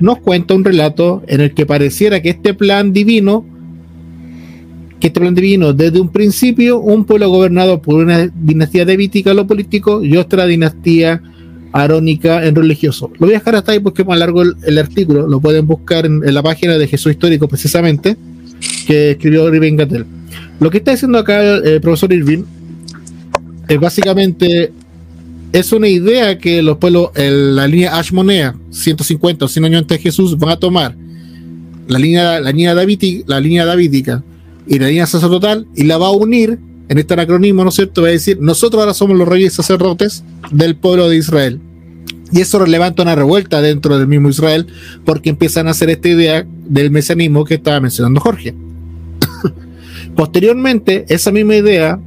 nos cuenta un relato en el que pareciera que este plan divino, este plan divino desde un principio, un pueblo gobernado por una dinastía davídica en lo político y otra dinastía arónica en religioso. Lo voy a dejar hasta ahí porque es más largo el, artículo, lo pueden buscar en, la página de Jesús Histórico precisamente, que escribió Irving Gattel. Lo que está diciendo acá el profesor Irving es básicamente es una idea que los pueblos, la línea Ashmonea, 150 o 100 años antes de Jesús, van a tomar la línea, la línea, davídica, la línea davídica línea sacerdotal y la va a unir en este anacronismo, ¿no es cierto? Va a decir, nosotros ahora somos los reyes sacerdotes del pueblo de Israel. Y eso levanta una revuelta dentro del mismo Israel porque empiezan a hacer esta idea del mesianismo que estaba mencionando Jorge. Posteriormente, esa misma idea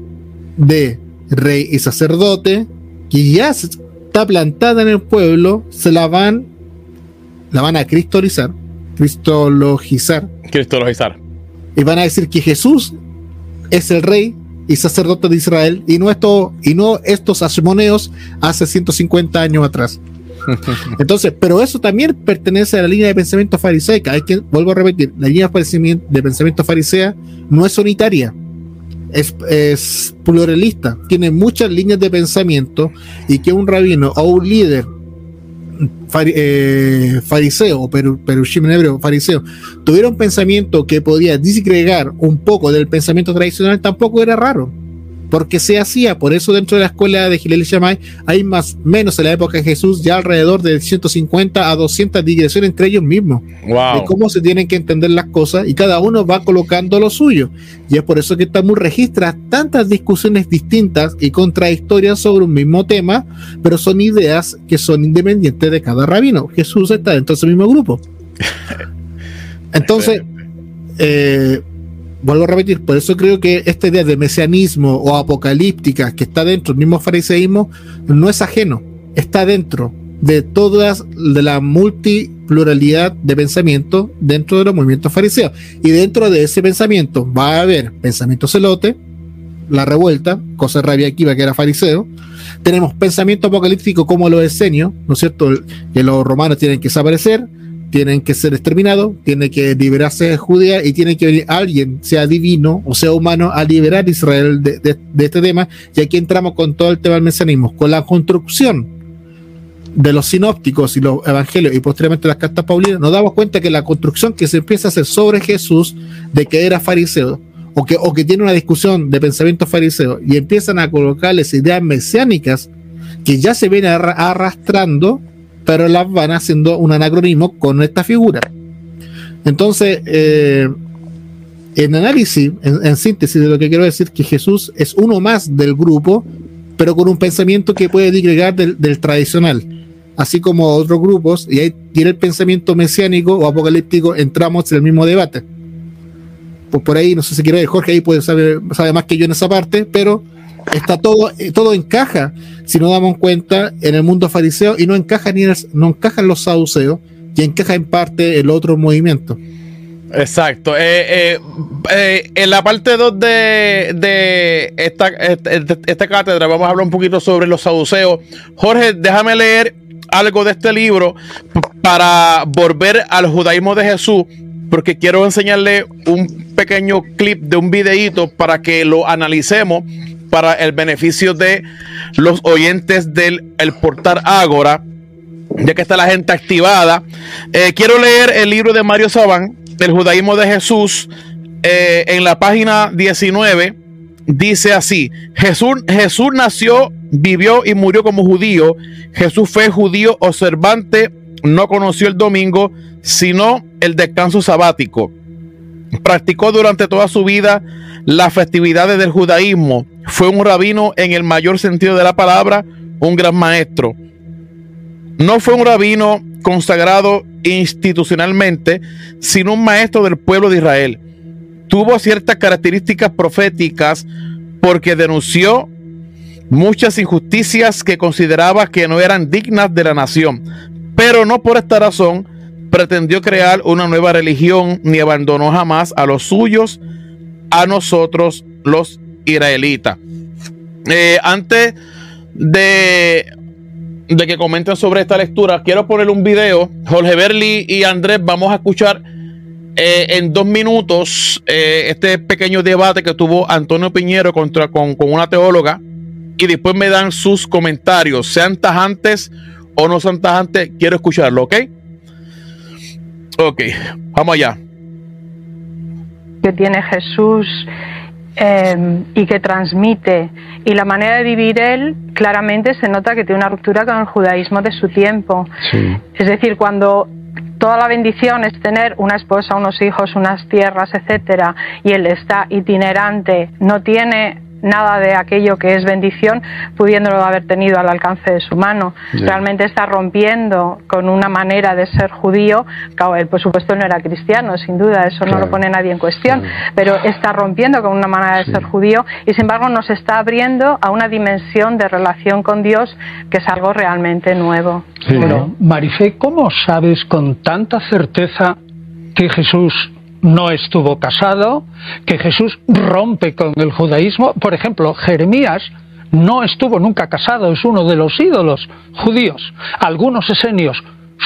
de rey y sacerdote que ya está plantada en el pueblo, se la van, la van a cristolizar, cristologizar. Cristologizar. Y van a decir que Jesús es el rey y sacerdote de Israel y no, esto, y no estos asmoneos hace 150 años atrás. Entonces, pero eso también pertenece a la línea de pensamiento fariseica. Hay que, vuelvo a repetir, la línea de pensamiento farisea no es unitaria es, pluralista, tiene muchas líneas de pensamiento y que un rabino o un líder eh, fariseo o perushim en hebreo, fariseo, tuviera un pensamiento que podía disgregar un poco del pensamiento tradicional, tampoco era raro porque se hacía, por eso dentro de la escuela de Gilel Shammai hay más menos en la época de Jesús ya alrededor de 150 a 200 digresiones entre ellos mismos de cómo se tienen que entender las cosas y cada uno va colocando lo suyo. Y es por eso que Talmud registra tantas discusiones distintas y contradictorias sobre un mismo tema pero son ideas que son independientes de cada rabino. Jesús está dentro de ese mismo grupo. Entonces eh, vuelvo a repetir, por eso creo que esta idea de mesianismo o apocalíptica que está dentro del mismo fariseísmo no es ajeno, está dentro de todas de la multipluralidad de pensamiento dentro de los movimientos fariseos. Y dentro de ese pensamiento va a haber pensamiento celote, la revuelta, cosa rabia aquí que era fariseo. Tenemos pensamiento apocalíptico como lo escenio, ¿no es cierto? Que los romanos tienen que desaparecer tienen que ser exterminados, tiene que liberarse de Judea y tiene que venir alguien, sea divino o sea humano, a liberar a Israel de, este tema. Y aquí entramos con todo el tema del mesianismo, con la construcción de los sinópticos y los evangelios y posteriormente las cartas paulinas, nos damos cuenta que la construcción que se empieza a hacer sobre Jesús de que era fariseo o que, o que tiene una discusión de pensamiento fariseo y empiezan a colocarles ideas mesiánicas que ya se vienen arrastrando pero las van haciendo un anacronismo con esta figura. Entonces, eh, en análisis, en, síntesis de lo que quiero decir, que Jesús es uno más del grupo, pero con un pensamiento que puede digregar del, tradicional, así como otros grupos, y ahí tiene el pensamiento mesiánico o apocalíptico, entramos en el mismo debate. Pues por ahí, no sé si quiere Jorge ahí puede saber, sabe más que yo en esa parte, pero está todo, eh, todo encaja, si nos damos cuenta, en el mundo fariseo y no encaja ni no encajan los saduceos y encaja en parte el otro movimiento. Exacto. Eh, eh, en la parte 2 de, esta, esta, cátedra vamos a hablar un poquito sobre los saduceos. Jorge, déjame leer algo de este libro para volver al judaísmo de Jesús, porque quiero enseñarle un pequeño clip de un videíto para que lo analicemos para el beneficio de los oyentes del el portal Ágora, ya que está la gente activada. Eh, quiero leer el libro de Mario Sabán, del judaísmo de Jesús, eh, en la página 19. Dice así, Jesús, Jesús nació, vivió y murió como judío. Jesús fue judío observante, no conoció el domingo, sino el descanso sabático. Practicó durante toda su vida las festividades del judaísmo. Fue un rabino en el mayor sentido de la palabra, un gran maestro. No fue un rabino consagrado institucionalmente, sino un maestro del pueblo de Israel. Tuvo ciertas características proféticas porque denunció muchas injusticias que consideraba que no eran dignas de la nación, pero no por esta razón pretendió crear una nueva religión ni abandonó jamás a los suyos, a nosotros los israelitas. Eh, antes de, que comenten sobre esta lectura, quiero poner un video. Jorge Berli y Andrés, vamos a escuchar eh, en dos minutos eh, este pequeño debate que tuvo Antonio Piñero contra, con, con una teóloga y después me dan sus comentarios, sean tajantes o no sean tajantes, quiero escucharlo, ¿ok? Ok, vamos allá. Que tiene Jesús eh, y que transmite. Y la manera de vivir él, claramente se nota que tiene una ruptura con el judaísmo de su tiempo. Sí. Es decir, cuando toda la bendición es tener una esposa, unos hijos, unas tierras, etcétera, y él está itinerante, no tiene nada de aquello que es bendición, pudiéndolo haber tenido al alcance de su mano. Sí. Realmente está rompiendo con una manera de ser judío. Claro, él, por supuesto, no era cristiano, sin duda, eso no lo pone nadie en cuestión, Claro. pero está rompiendo con una manera de Sí. ser judío y, sin embargo, nos está abriendo a una dimensión de relación con Dios que es algo realmente nuevo. Sí. Marifé, ¿cómo sabes con tanta certeza que Jesús no estuvo casado, que Jesús rompe con el judaísmo? Por ejemplo, Jeremías no estuvo nunca casado, es uno de los ídolos judíos. Algunos esenios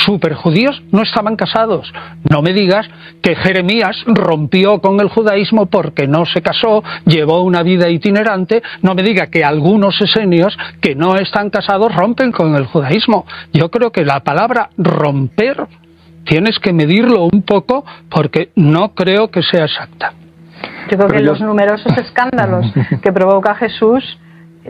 superjudíos no estaban casados. No me digas que Jeremías rompió con el judaísmo porque no se casó, llevó una vida itinerante. No me diga que algunos esenios que no están casados rompen con el judaísmo. Yo creo que la palabra romper tienes que medirlo un poco porque no creo que sea exacta. Yo creo Pero que yo- los numerosos escándalos que provoca Jesús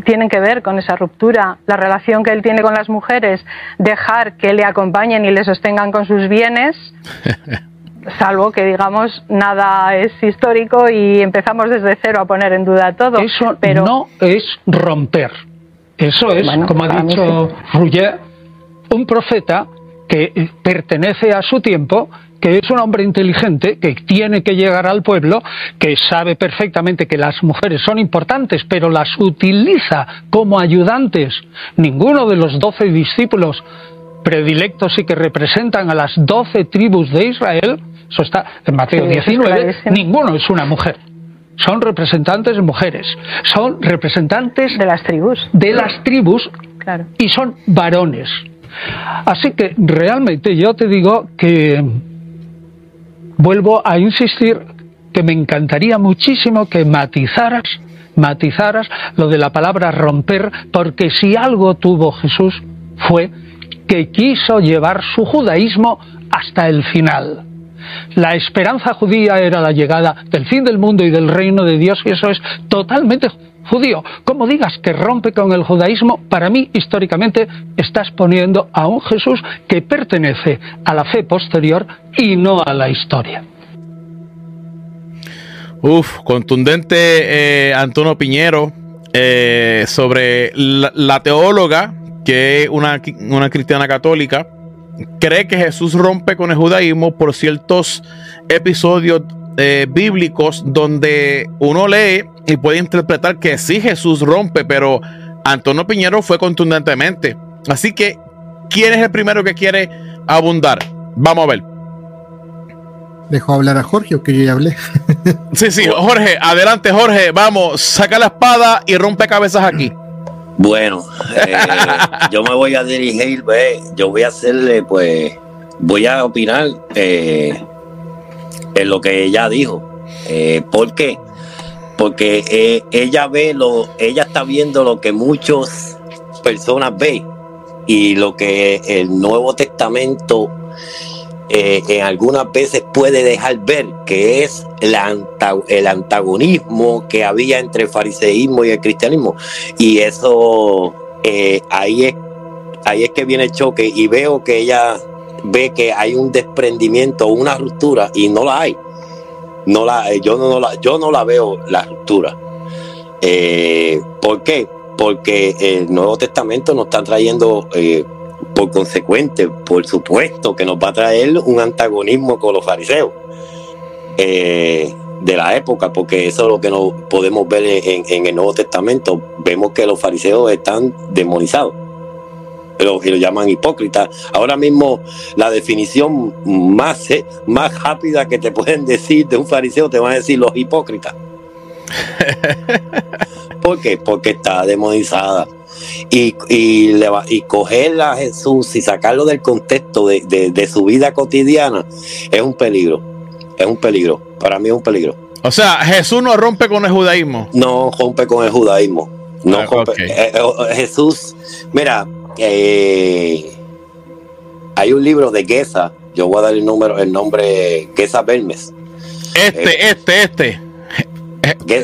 tienen que ver con esa ruptura, la relación que él tiene con las mujeres, dejar que le acompañen y le sostengan con sus bienes, salvo que digamos nada es histórico y empezamos desde cero a poner en duda todo. Eso pero no es romper. Eso es, Bueno, como ha dicho Rouget, un profeta que eh, pertenece a su tiempo, que es un hombre inteligente, que tiene que llegar al pueblo, que sabe perfectamente que las mujeres son importantes, pero las utiliza como ayudantes. Ninguno de los doce discípulos predilectos y que representan a las doce tribus de Israel, eso está en Mateo Sí, eso es 19, clarísimo. ninguno es una mujer. Son representantes de mujeres, son representantes de las tribus, de las tribus claro. y son varones. Así que realmente yo te digo que vuelvo a insistir que me encantaría muchísimo que matizaras, matizaras lo de la palabra romper, porque si algo tuvo Jesús fue que quiso llevar su judaísmo hasta el final. La esperanza judía era la llegada del fin del mundo y del reino de Dios, y eso es totalmente judío. Como digas que rompe con el judaísmo, para mí históricamente estás poniendo a un Jesús que pertenece a la fe posterior y no a la historia. Uf, contundente eh, Antonio Piñero eh, sobre la, teóloga, que es una, una cristiana católica, cree que Jesús rompe con el judaísmo por ciertos episodios eh, bíblicos donde uno lee y puede interpretar que sí Jesús rompe, pero Antonio Piñero fue contundentemente. Así que, ¿quién es el primero que quiere abundar? Vamos a ver. Dejo hablar a Jorge, o que yo ya hablé. Sí, sí, Jorge, adelante, Jorge. Vamos, saca la espada y rompe cabezas aquí. Bueno, eh, yo me voy a dirigir, ve, yo voy a hacerle, pues, voy a opinar eh, en lo que ella dijo. Eh, ¿Por qué? Porque eh, ella ve lo, ella está viendo lo que muchas personas ven y lo que el Nuevo Testamento eh, en algunas veces puede dejar ver, que es el antagonismo que había entre el fariseísmo y el cristianismo. Y eso eh, ahí es ahí es que viene el choque y veo que ella ve que hay un desprendimiento, una ruptura y no la hay. No la, yo no, la, yo no la veo la ruptura. Eh, ¿Por qué? Porque el Nuevo Testamento nos está trayendo, eh, por consecuente, por supuesto, que nos va a traer un antagonismo con los fariseos eh, de la época, porque eso es lo que no podemos ver en, en el Nuevo Testamento. Vemos que los fariseos están demonizados pero y lo llaman hipócrita. Ahora mismo la definición más, eh, más rápida que te pueden decir de un fariseo te van a decir los hipócritas. ¿Por qué? Porque está demonizada. Y, y, le va, y coger a Jesús y sacarlo del contexto de, de, su vida cotidiana es un peligro. Es un peligro. Para mí es un peligro. O sea, Jesús no rompe con el judaísmo. No rompe con el judaísmo. No ah. Eh, eh, Jesús, mira, eh, hay un libro de Gesa, yo voy a dar el número, el nombre Gesa Belmes. Este, eh, este, este.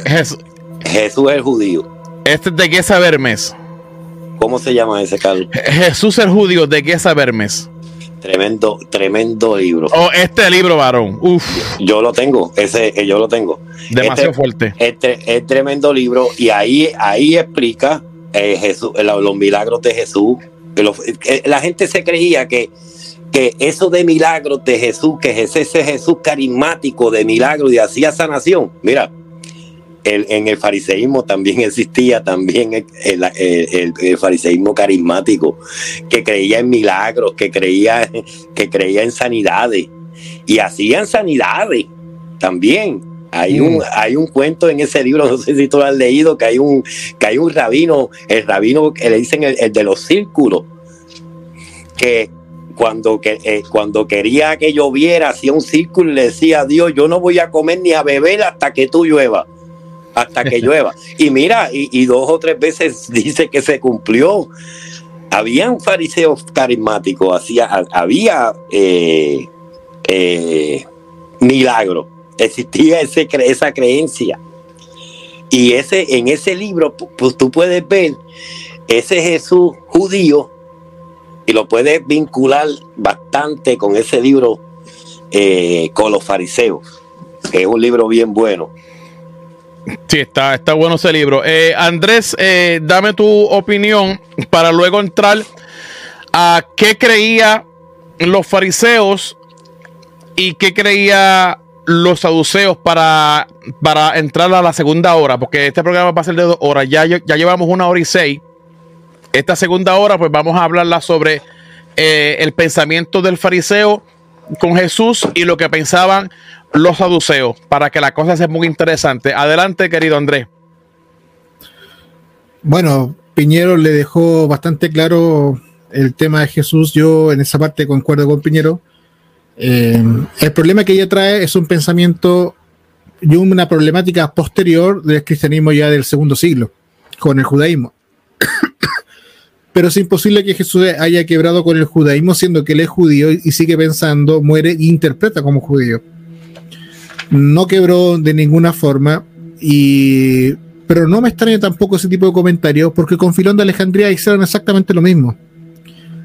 Jesús. Jesús el judío. Este es de Gesa Bermes. ¿Cómo se llama ese Carlos? Jesús el judío de Gesa Bermes. Tremendo, tremendo libro. Oh, este libro, varón. Uf. Yo, lo tengo, ese yo lo tengo. Demasiado este, fuerte. Este es tremendo libro y ahí, ahí explica eh, Jesús, los milagros de Jesús. Eh, la gente se creía que, que eso de milagros de Jesús, que es ese Jesús carismático de milagros y hacía sanación. Mira, el, en el fariseísmo también existía también el, el, fariseísmo carismático, que creía en milagros, que creía, que creía en sanidades y hacían sanidades también. Hay un, mm. hay un cuento en ese libro, no sé si tú lo has leído, que hay un, que hay un rabino, el rabino que le dicen el, de los círculos, que cuando, que, eh, cuando quería que lloviera, hacía un círculo y le decía a Dios, yo no voy a comer ni a beber hasta que tú llueva, hasta que llueva. Y mira, y, dos o tres veces dice que se cumplió. Habían fariseos carismáticos, hacía, había eh, eh, milagros existía ese, esa creencia. Y ese, en ese libro, pues tú puedes ver ese Jesús judío y lo puedes vincular bastante con ese libro eh, con los fariseos. es un libro bien bueno. Sí, está, está bueno ese libro. Eh, Andrés, eh, dame tu opinión para luego entrar a qué creía los fariseos y qué creía los saduceos para, para entrar a la segunda hora, porque este programa va a ser de dos horas. Ya, ya llevamos una hora y seis. Esta segunda hora, pues vamos a hablarla sobre eh, el pensamiento del fariseo con Jesús y lo que pensaban los saduceos, para que la cosa sea muy interesante. Adelante, querido Andrés. Bueno, Piñero le dejó bastante claro el tema de Jesús. Yo en esa parte concuerdo con Piñero eh, el problema que ella trae es un pensamiento y una problemática posterior del cristianismo ya del segundo siglo, con el judaísmo. Pero es imposible que Jesús haya quebrado con el judaísmo, siendo que él es judío y sigue pensando, muere e interpreta como judío. No quebró de ninguna forma, y, pero no me extraña tampoco ese tipo de comentarios, porque con Filón de Alejandría hicieron exactamente lo mismo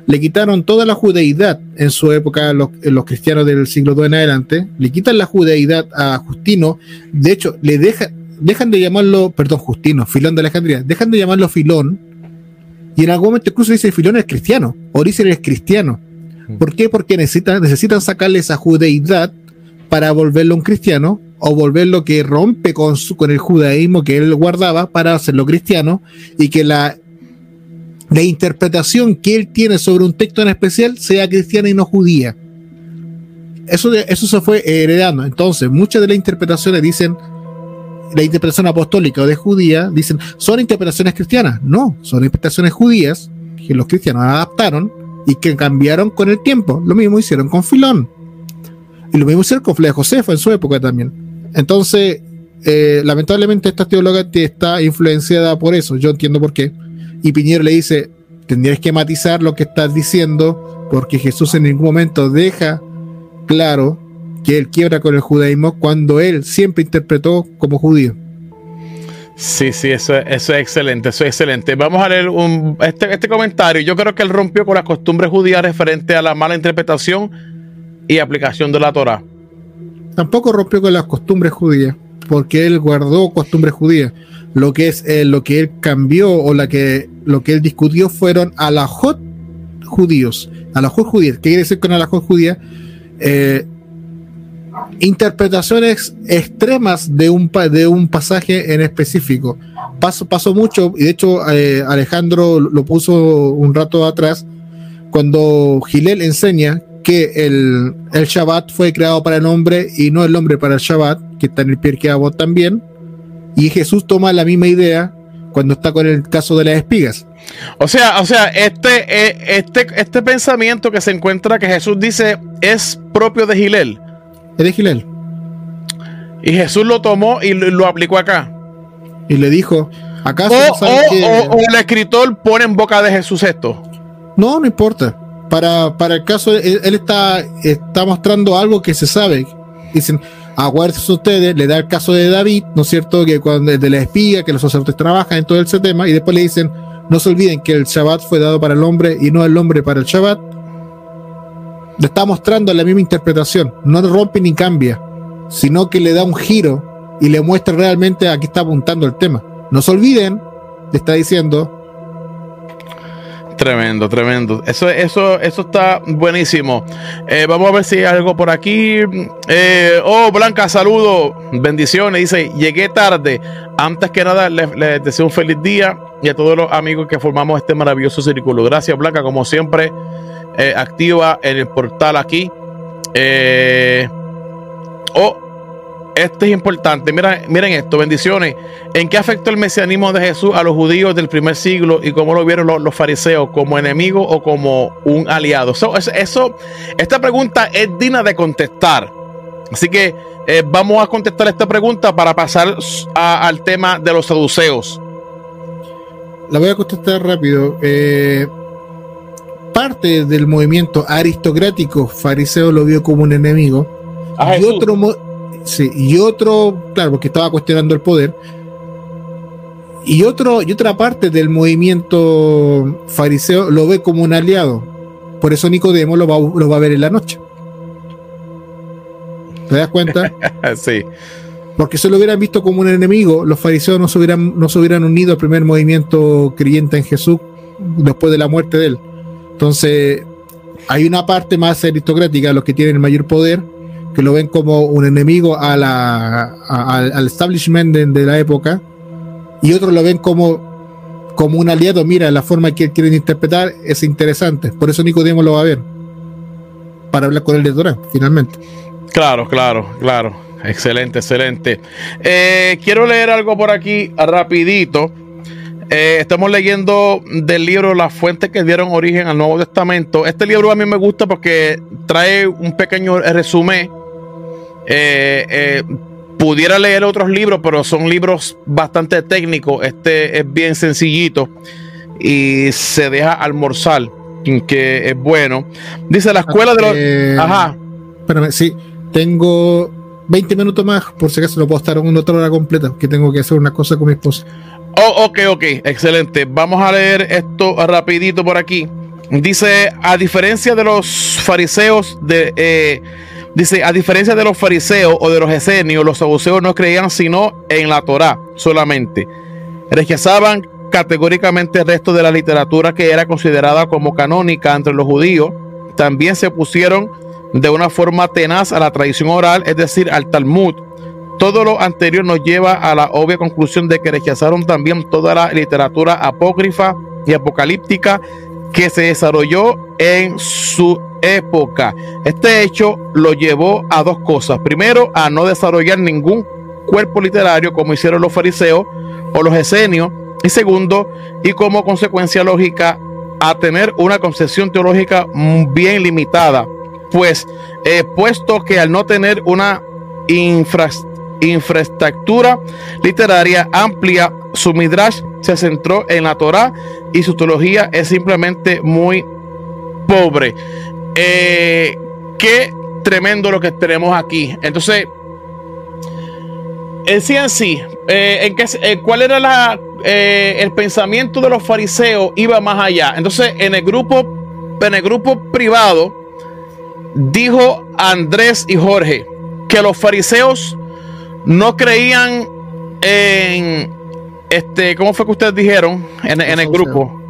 le quitaron toda la judeidad en su época, los, los cristianos del siglo II en adelante, le quitan la judeidad a Justino, de hecho, le deja, dejan de llamarlo, perdón, Justino, Filón de Alejandría, dejan de llamarlo Filón, y en algún momento incluso dice Filón es cristiano, Orígenes es cristiano. ¿Por qué? Porque necesitan, necesitan sacarle esa judeidad para volverlo un cristiano, o volverlo que rompe con, su, con el judaísmo que él guardaba para hacerlo cristiano, y que la la interpretación que él tiene sobre un texto en especial sea cristiana y no judía. Eso, eso se fue heredando. Entonces, muchas de las interpretaciones dicen, la interpretación apostólica o de judía, dicen, son interpretaciones cristianas. No, son interpretaciones judías que los cristianos adaptaron y que cambiaron con el tiempo. Lo mismo hicieron con Filón. Y lo mismo hicieron con Flavio Josefo en su época también. Entonces, eh, lamentablemente esta teóloga está influenciada por eso, yo entiendo por qué. Y Piñero le dice, tendrías que matizar lo que estás diciendo, porque Jesús en ningún momento deja claro que él quiebra con el judaísmo cuando él siempre interpretó como judío. Sí, sí, eso, eso es excelente, eso es excelente. Vamos a leer un, este, este comentario. Yo creo que él rompió con las costumbres judías referente a la mala interpretación y aplicación de la Torah. Tampoco rompió con las costumbres judías, porque él guardó costumbres judías. Lo que es eh, lo que él cambió o la que lo que él discutió fueron alajot judíos, alajot judías. ¿Qué quiere decir con alajot judía? Eh, interpretaciones extremas de un, de un pasaje en específico. Pasó, pasó mucho, y de hecho eh, Alejandro lo puso un rato atrás, cuando Gilel enseña que el, el, Shabbat fue creado para el hombre y no el hombre para el Shabbat, que está en el Pirkei Avot también, y Jesús toma la misma idea cuando está con el caso de las espigas. O sea, o sea, este, eh, este, este pensamiento que se encuentra que Jesús dice es propio de Gilel es de Gilel. Y Jesús lo tomó y lo, aplicó acá. Y le dijo, ¿acaso o, el escritor pone en boca de Jesús esto? No, no importa. Para, para el caso, él, está, está mostrando algo que se sabe. Dicen, aguárdense ustedes, le da el caso de David, ¿no es cierto? Que cuando de la espía, que los sacerdotes trabajan en todo ese tema, y después le dicen, no se olviden que el Shabbat fue dado para el hombre y no el hombre para el Shabbat le está mostrando la misma interpretación, no rompe ni cambia, sino que le da un giro y le muestra realmente a qué está apuntando el tema. No se olviden, le está diciendo. Tremendo, tremendo. Eso, eso, eso está buenísimo. Eh, vamos a ver si hay algo por aquí. Eh, oh, Blanca, saludo, bendiciones. Dice, llegué tarde. Antes que nada, les, deseo un feliz día y a todos los amigos que formamos este maravilloso círculo. Gracias, Blanca, como siempre. Eh, activa en el portal aquí. Oh, este es importante. Miren, miren esto, bendiciones. ¿En qué afectó el mesianismo de Jesús a los judíos del primer siglo y cómo lo vieron los, fariseos? ¿Como enemigo o como un aliado? eso, esta pregunta es digna de contestar. Así que eh, vamos a contestar esta pregunta para pasar al tema de los saduceos. La voy a contestar rápido. Eh, parte del movimiento aristocrático fariseo lo vio como un enemigo. y otro, sí, y otro, claro, porque estaba cuestionando el poder. Y, otro, y otra parte del movimiento fariseo lo ve como un aliado. Por eso Nicodemo lo va, lo va a ver en la noche. ¿Te das cuenta? sí. Porque si lo hubieran visto como un enemigo, los fariseos no se hubieran, no se hubieran unido al primer movimiento creyente en Jesús después de la muerte de él. Entonces, hay una parte más aristocrática, los que tienen el mayor poder, que lo ven como un enemigo a la, al establishment de, la época, y otros lo ven como, como un aliado. Mira, la forma que quieren interpretar es interesante. Por eso Nicodemo lo va a ver, para hablar con el de Torah, finalmente. Claro, claro, claro. Excelente, excelente. Eh, quiero leer algo por aquí rapidito. Eh, estamos leyendo del libro Las fuentes que dieron origen al Nuevo Testamento. Este libro a mí me gusta porque trae un pequeño resumen. Eh, eh, pudiera leer otros libros, pero son libros bastante técnicos. Este es bien sencillito y se deja almorzar, que es bueno. Dice la escuela de los. Ajá. Espérame, sí, tengo 20 minutos más, por si acaso lo puedo estar en otra hora completa, que tengo que hacer una cosa con mi esposa. Oh, ok, ok, excelente. Vamos a leer esto rapidito por aquí. Dice, a diferencia de los fariseos, de, eh, dice, a diferencia de los fariseos o de los esenios, los saduceos no creían sino en la Torá solamente. Rechazaban categóricamente el resto de la literatura que era considerada como canónica entre los judíos. También se pusieron de una forma tenaz a la tradición oral, es decir, al Talmud todo lo anterior nos lleva a la obvia conclusión de que rechazaron también toda la literatura apócrifa y apocalíptica que se desarrolló en su época. Este hecho lo llevó a dos cosas. Primero, a no desarrollar ningún cuerpo literario como hicieron los fariseos o los esenios. Y segundo, y como consecuencia lógica, a tener una concepción teológica bien limitada. Pues, eh, puesto que al no tener una infraestructura, infraestructura literaria amplia. Su midrash se centró en la Torah y su teología es simplemente muy pobre. Eh, qué tremendo lo que tenemos aquí. Entonces, en sí en sí, eh, qué, eh, ¿cuál era la, el pensamiento de los fariseos? Iba más allá. Entonces, en el grupo, en el grupo privado, dijo Andrés y Jorge que los fariseos no creían en este, ¿cómo fue que ustedes dijeron en, el grupo?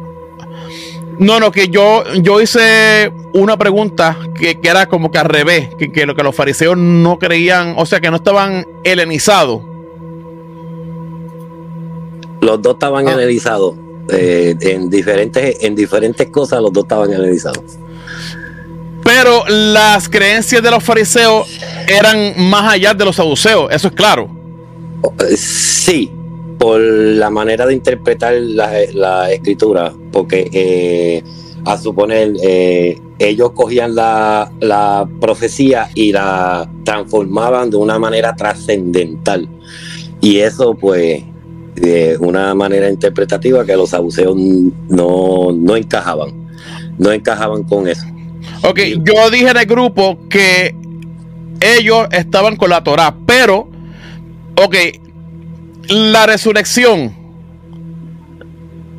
No, no, que yo, yo hice una pregunta que, era como que al revés, que, lo que los fariseos no creían, o sea, que no estaban helenizados. Los dos estaban ah. helenizados. Eh, en diferentes, en diferentes cosas los dos estaban helenizados. Pero las creencias de los fariseos eran más allá de los saduceos, eso es claro. Sí, por la manera de interpretar la, escritura, porque eh, a suponer eh, ellos cogían la, profecía y la transformaban de una manera trascendental. Y eso pues de una manera interpretativa que los saduceos no, no encajaban, no encajaban con eso. Ok, yo dije en el grupo que ellos estaban con la Torah, pero, ok, la resurrección,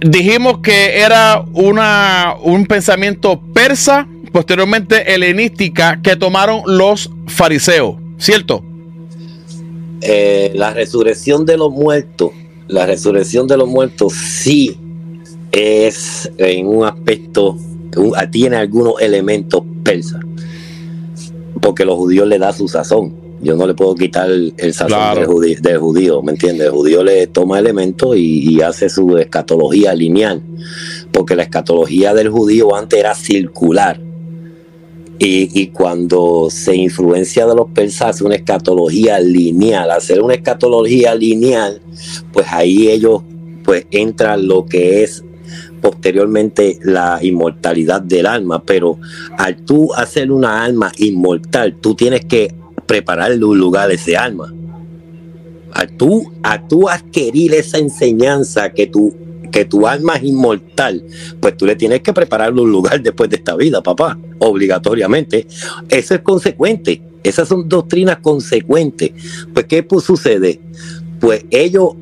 dijimos que era una, un pensamiento persa, posteriormente helenística, que tomaron los fariseos, ¿cierto? Eh, la resurrección de los muertos, la resurrección de los muertos sí es en un aspecto, tiene algunos elementos persas, porque los judíos le da su sazón yo no le puedo quitar el, sazón del, judío, ¿me entiendes? El judío le toma elementos y, hace su escatología lineal, porque la escatología del judío antes era circular. Y, cuando se influencia de los persas, hace una escatología lineal. Hacer una escatología lineal, pues ahí ellos pues entra lo que es posteriormente la inmortalidad del alma, pero al tú hacer una alma inmortal, tú tienes que prepararle un lugar a ese alma. A tú, a tú adquirir esa enseñanza que tu, que tu alma es inmortal, pues tú le tienes que prepararle un lugar después de esta vida, papá, obligatoriamente. Eso es consecuente. Esas son doctrinas consecuentes. Pues, ¿qué pues, sucede? Pues ellos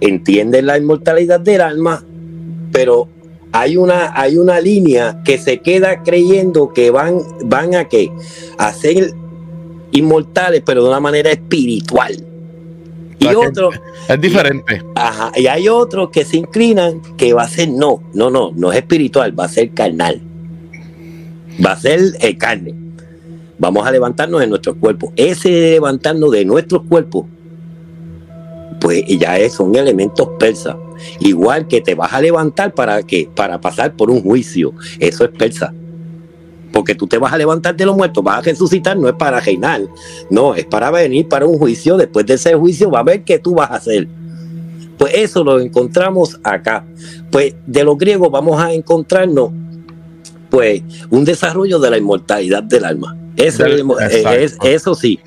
entienden la inmortalidad del alma, pero hay una, hay una línea que se queda creyendo que van, van a qué? A hacer inmortales, pero de una manera espiritual. Y. Es diferente. ajá, y hay otros que se inclinan que va a ser no, no, no, no es espiritual, va a ser carnal. Va a ser el carne. Vamos a levantarnos de nuestros cuerpos. Ese levantarnos de nuestros cuerpos, pues ya es, son elementos persas. Igual que te vas a levantar para que para pasar por un juicio. Eso es persa porque tú te vas a levantar de los muertos, vas a resucitar, no es para reinar, no, es para venir para un juicio, después de ese juicio va a ver qué tú vas a hacer. Pues eso lo encontramos acá. Pues de los griegos vamos a encontrarnos pues un desarrollo de la inmortalidad del alma. Eso, es, eso sí.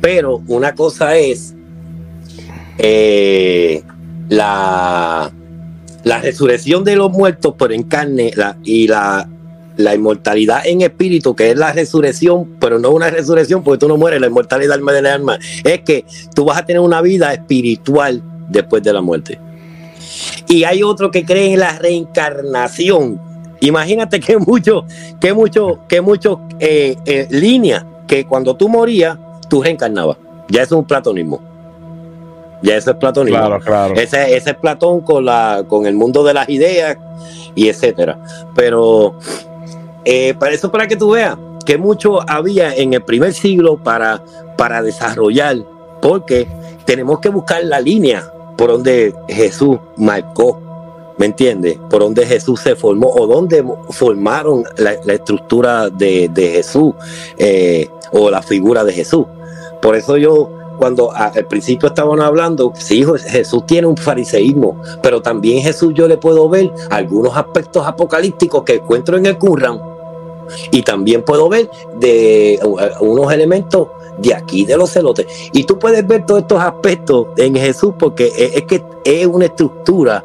Pero una cosa es eh, la, la resurrección de los muertos por en carne la, y la la inmortalidad en espíritu, que es la resurrección, pero no una resurrección porque tú no mueres, la inmortalidad alma del alma, es que tú vas a tener una vida espiritual después de la muerte. Y hay otro que cree en la reencarnación. Imagínate que mucho, que mucho, que mucho eh, eh, que cuando tú morías, tú reencarnabas. Ya es un platonismo. Ya eso es platonismo. Claro, claro. Ese, ese es Platón con, la, con el mundo de las ideas y etcétera. Pero eh, para eso, para que tú veas que mucho había en el primer siglo para, para desarrollar, porque tenemos que buscar la línea por donde Jesús marcó, ¿me entiendes? Por donde Jesús se formó o donde formaron la, estructura de, Jesús eh, o la figura de Jesús. Por eso yo cuando al principio estaban hablando, sí, Jesús tiene un fariseísmo, pero también Jesús yo le puedo ver algunos aspectos apocalípticos que encuentro en el Qur'an y también puedo ver de uh, unos elementos de aquí, de los celotes. Y tú puedes ver todos estos aspectos en Jesús porque es, que es una estructura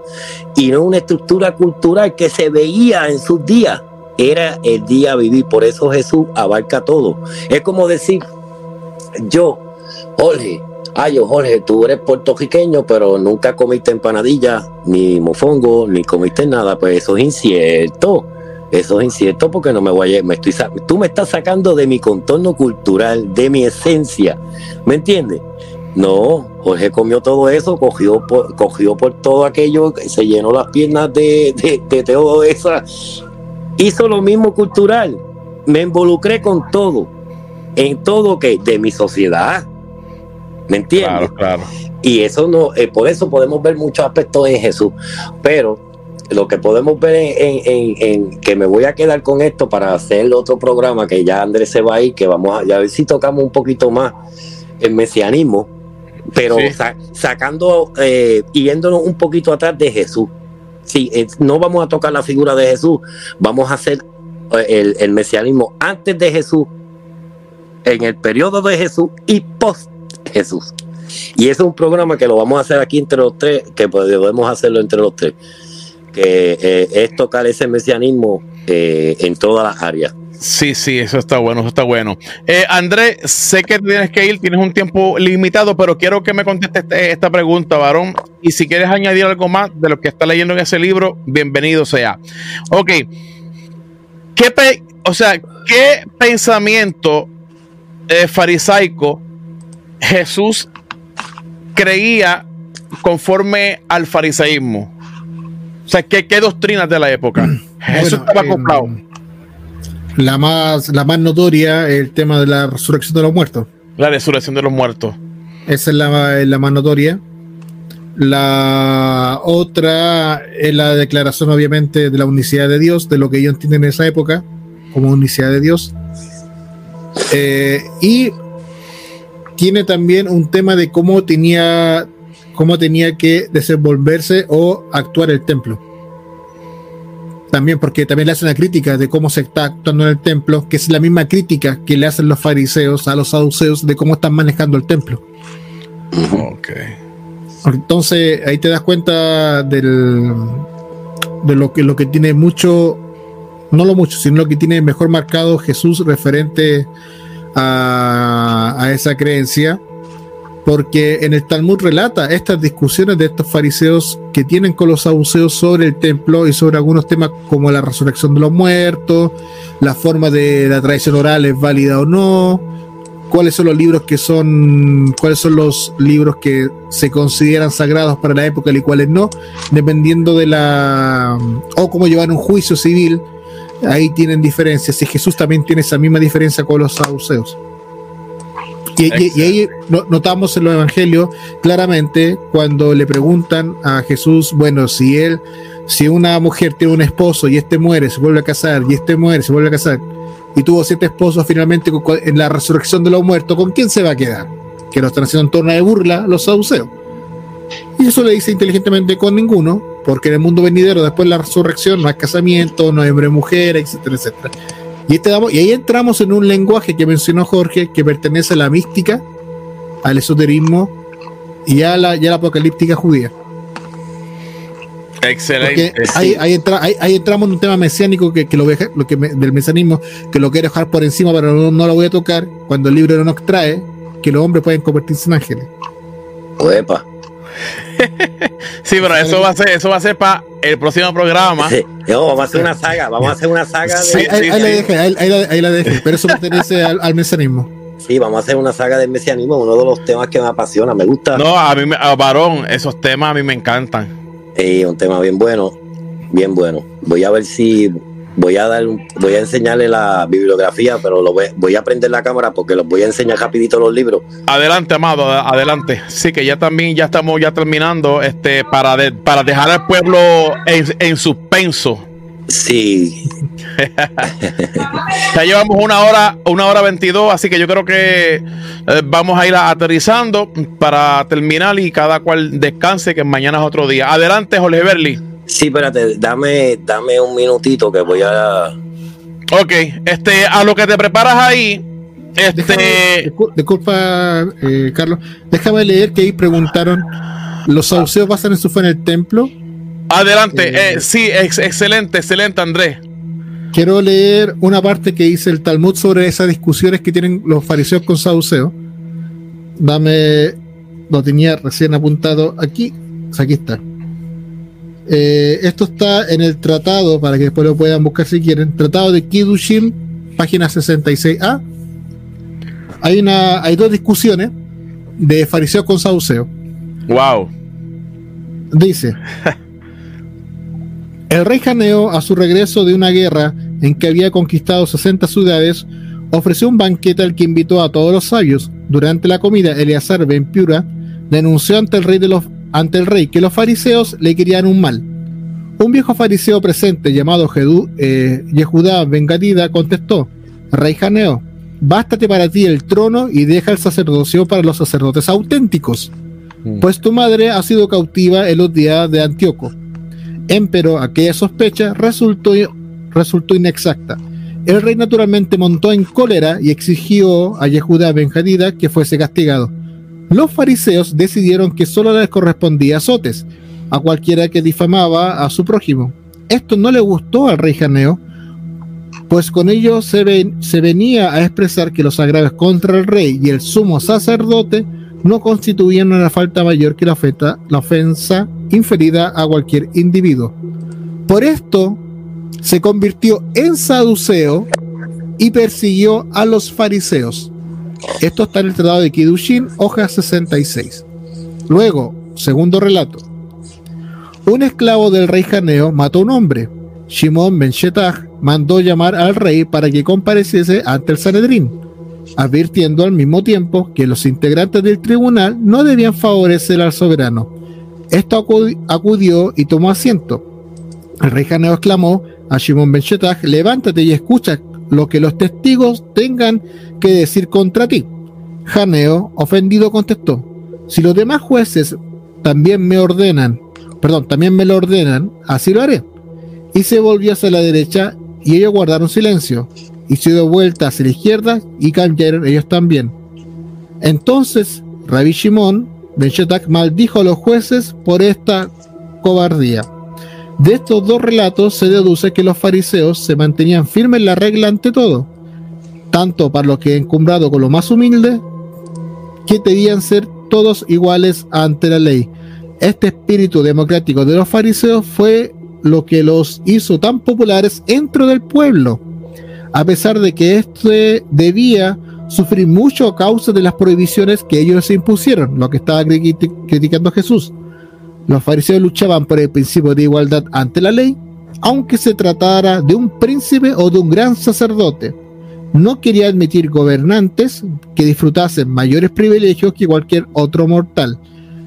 y no una estructura cultural que se veía en sus días. Era el día a vivir, por eso Jesús abarca todo. Es como decir, yo, Jorge, ay, yo Jorge, tú eres puertorriqueño, pero nunca comiste empanadilla, ni mofongo, ni comiste nada, pues eso es incierto. Eso es incierto porque no me voy a, me estoy tú me estás sacando de mi contorno cultural, de mi esencia. ¿Me entiendes? No, Jorge comió todo eso, cogió por, cogió por todo aquello, se llenó las piernas de, de, todo eso. Hizo lo mismo cultural. Me involucré con todo. En todo que de mi sociedad. ¿Me entiendes? Claro, claro. Y eso no, eh, por eso podemos ver muchos aspectos en Jesús. Pero lo que podemos ver en, que me voy a quedar con esto para hacer otro programa que ya Andrés se va a ir, que vamos a, ver si tocamos un poquito más el mesianismo, pero sacando eh, yéndonos un poquito atrás de Jesús. Sí, eh, no vamos a tocar la figura de Jesús, vamos a hacer eh, el, el mesianismo antes de Jesús, en el periodo de Jesús y post Jesús. Y ese es un programa que lo vamos a hacer aquí entre los tres, que podemos hacerlo entre los tres que eh, es tocar ese mesianismo eh, en todas las áreas. Sí, sí, eso está bueno, eso está bueno. Eh, Andrés, sé que tienes que ir, tienes un tiempo limitado, pero quiero que me contestes este, esta pregunta, varón. Y si quieres añadir algo más de lo que está leyendo en ese libro, bienvenido sea. Ok. ¿Qué o sea, ¿qué pensamiento farisaico Jesús creía conforme al farisaísmo? O sea, ¿qué, qué doctrinas de la época? Eso estaba acoplado. la más, la más notoria es el tema de la resurrección de los muertos. La resurrección de los muertos. Esa es la, la más notoria. La otra es la declaración, obviamente, de la unicidad de Dios, de lo que ellos entienden en esa época, como unicidad de Dios. Eh, y tiene también un tema de cómo tenía cómo tenía que desenvolverse o actuar el templo. También porque también le hacen la crítica de cómo se está actuando en el templo, que es la misma crítica que le hacen los fariseos a los saduceos de cómo están manejando el templo. Entonces ahí te das cuenta del, de lo que, lo que tiene mucho, no lo mucho, sino lo que tiene mejor marcado Jesús referente a, a esa creencia porque en el Talmud relata estas discusiones de estos fariseos que tienen con los saduceos sobre el templo y sobre algunos temas como la resurrección de los muertos, la forma de la tradición oral es válida o no, cuáles son los libros que son, cuáles son los libros que se consideran sagrados para la época y cuáles no, dependiendo de la o cómo llevar un juicio civil, ahí tienen diferencias y Jesús también tiene esa misma diferencia con los saduceos. Y, ahí notamos en los evangelios claramente cuando le preguntan a Jesús, bueno, si él, si una mujer tiene un esposo y este muere, se vuelve a casar, y este muere, se vuelve a casar, y tuvo siete esposos finalmente en la resurrección de los muertos, ¿con quién se va a quedar? Que lo están haciendo en torno de burla los saduceos. Y eso le dice inteligentemente con ninguno, porque en el mundo venidero, después de la resurrección, no hay casamiento, no hay hombre-mujer, etcétera, etcétera. Y, este y ahí entramos en un lenguaje que mencionó Jorge, que pertenece a la mística, al esoterismo y a la, la apocalíptica judía. Excelente. Ahí, ahí, entramos en un tema mesiánico que, lo, lo que del mesianismo, que lo quiero dejar por encima, pero no, lo voy a tocar, cuando el libro no nos trae que los hombres pueden convertirse en ángeles. Oepa. sí, pero eso va a ser, eso va a ser para el próximo programa. vamos a hacer una saga, vamos a hacer una saga de. ahí, la dejé, ahí, la dejé, pero eso pertenece al, al, mesianismo. Sí, vamos a hacer una saga del mesianismo, uno de los temas que me apasiona, me gusta. No, a mí, a varón, esos temas a mí me encantan. Sí, un tema bien bueno, bien bueno. Voy a ver si voy a dar voy a enseñarle la bibliografía, pero lo voy, a prender la cámara porque los voy a enseñar rapidito los libros. Adelante, amado, adelante. Sí, que ya también ya estamos ya terminando este para para dejar al pueblo en, suspenso. Sí. ya llevamos una hora, una hora veintidós, así que yo creo que eh, vamos a ir aterrizando para terminar y cada cual descanse, que mañana es otro día. Adelante, Jorge Berli. Sí, espérate, dame, dame un minutito que voy a. Ok, este, a lo que te preparas ahí, Este... disculpa, eh, Carlos. Déjame leer que ahí preguntaron: ¿los saduceos basan en su fe en el templo? Adelante, eh, eh, sí, excelente, excelente, Andrés. Quiero leer una parte que dice el Talmud sobre esas discusiones que tienen los fariseos con saduceos. Dame, lo tenía recién apuntado aquí. Aquí está. Esto está en el tratado, para que después lo puedan buscar si quieren. Tratado de Kiddushin, página 66a hay, una, hay dos discusiones de fariseo con saduceo. Wow. Dice: El rey Janeo, a su regreso de una guerra en que había conquistado 60 ciudades, ofreció un banquete al que invitó a todos los sabios. Durante la comida, Eleazar Ben Piura denunció ante el rey, de los, ante el rey que los fariseos le querían un mal. Un viejo fariseo presente llamado Jedú, eh, Yehudá Ben contestó: Rey Janeo, bástate para ti el trono y deja el sacerdocio para los sacerdotes auténticos, mm. pues tu madre ha sido cautiva en los días de Antíoco. Empero aquella sospecha resultó, resultó inexacta. El rey naturalmente montó en cólera y exigió a Yehuda Benjadida que fuese castigado. Los fariseos decidieron que solo les correspondía azotes a cualquiera que difamaba a su prójimo. Esto no le gustó al rey Janeo, pues con ello se, venía a expresar que los agravios contra el rey y el sumo sacerdote no constituían una falta mayor que la, la ofensa inferida a cualquier individuo. Por esto se convirtió en saduceo y persiguió a los fariseos. Esto está en el Tratado de Kidushin, hoja 66. Luego, segundo relato. Un esclavo del rey Janeo mató a un hombre. Shimon ben Shetach mandó llamar al rey para que compareciese ante el Sanedrín, advirtiendo al mismo tiempo que los integrantes del tribunal no debían favorecer al soberano. Esto acudió y tomó asiento. El rey Janeo exclamó a Shimon ben Shetach, levántate y escucha lo que los testigos tengan que decir contra ti. Janeo, ofendido, contestó, si los demás jueces también me ordenan, perdón, también me lo ordenan, así lo haré. Y se volvió hacia la derecha y ellos guardaron silencio, y se dio vuelta hacia la izquierda y cayeron ellos también. Entonces Rabbi Shimon Ben Shetak maldijo a los jueces por esta cobardía. De estos dos relatos se deduce que los fariseos se mantenían firmes en la regla ante todo, tanto para los que encumbrado con lo más humilde, que debían ser todos iguales ante la ley. Este espíritu democrático de los fariseos fue lo que los hizo tan populares dentro del pueblo, a pesar de que éste debía sufrir mucho a causa de las prohibiciones que ellos se impusieron, lo que estaba criticando Jesús. Los fariseos luchaban por el principio de igualdad ante la ley, aunque se tratara de un príncipe o de un gran sacerdote. No quería admitir gobernantes que disfrutasen mayores privilegios que cualquier otro mortal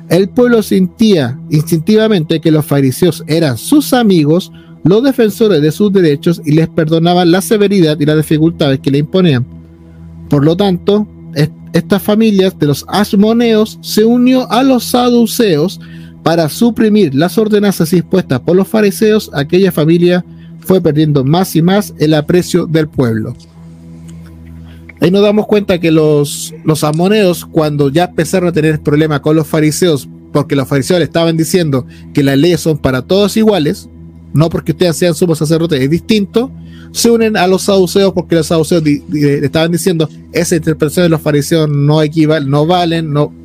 el pueblo sentía instintivamente que los fariseos eran sus amigos, los defensores de sus derechos y les perdonaban la severidad y las dificultades que le imponían. Por lo tanto, estas familias de los asmoneos se unió a los saduceos para suprimir las ordenanzas impuestas por los fariseos. Aquella familia fue perdiendo más y más el aprecio del pueblo. Ahí nos damos cuenta que los, los amoneos, cuando ya empezaron a tener problemas con los fariseos, porque los fariseos le estaban diciendo que las leyes son para todos iguales, no porque ustedes sean sumos sacerdotes, es distinto, se unen a los saduceos porque los saduceos le estaban diciendo esa interpretación de los fariseos no equivale, no valen, no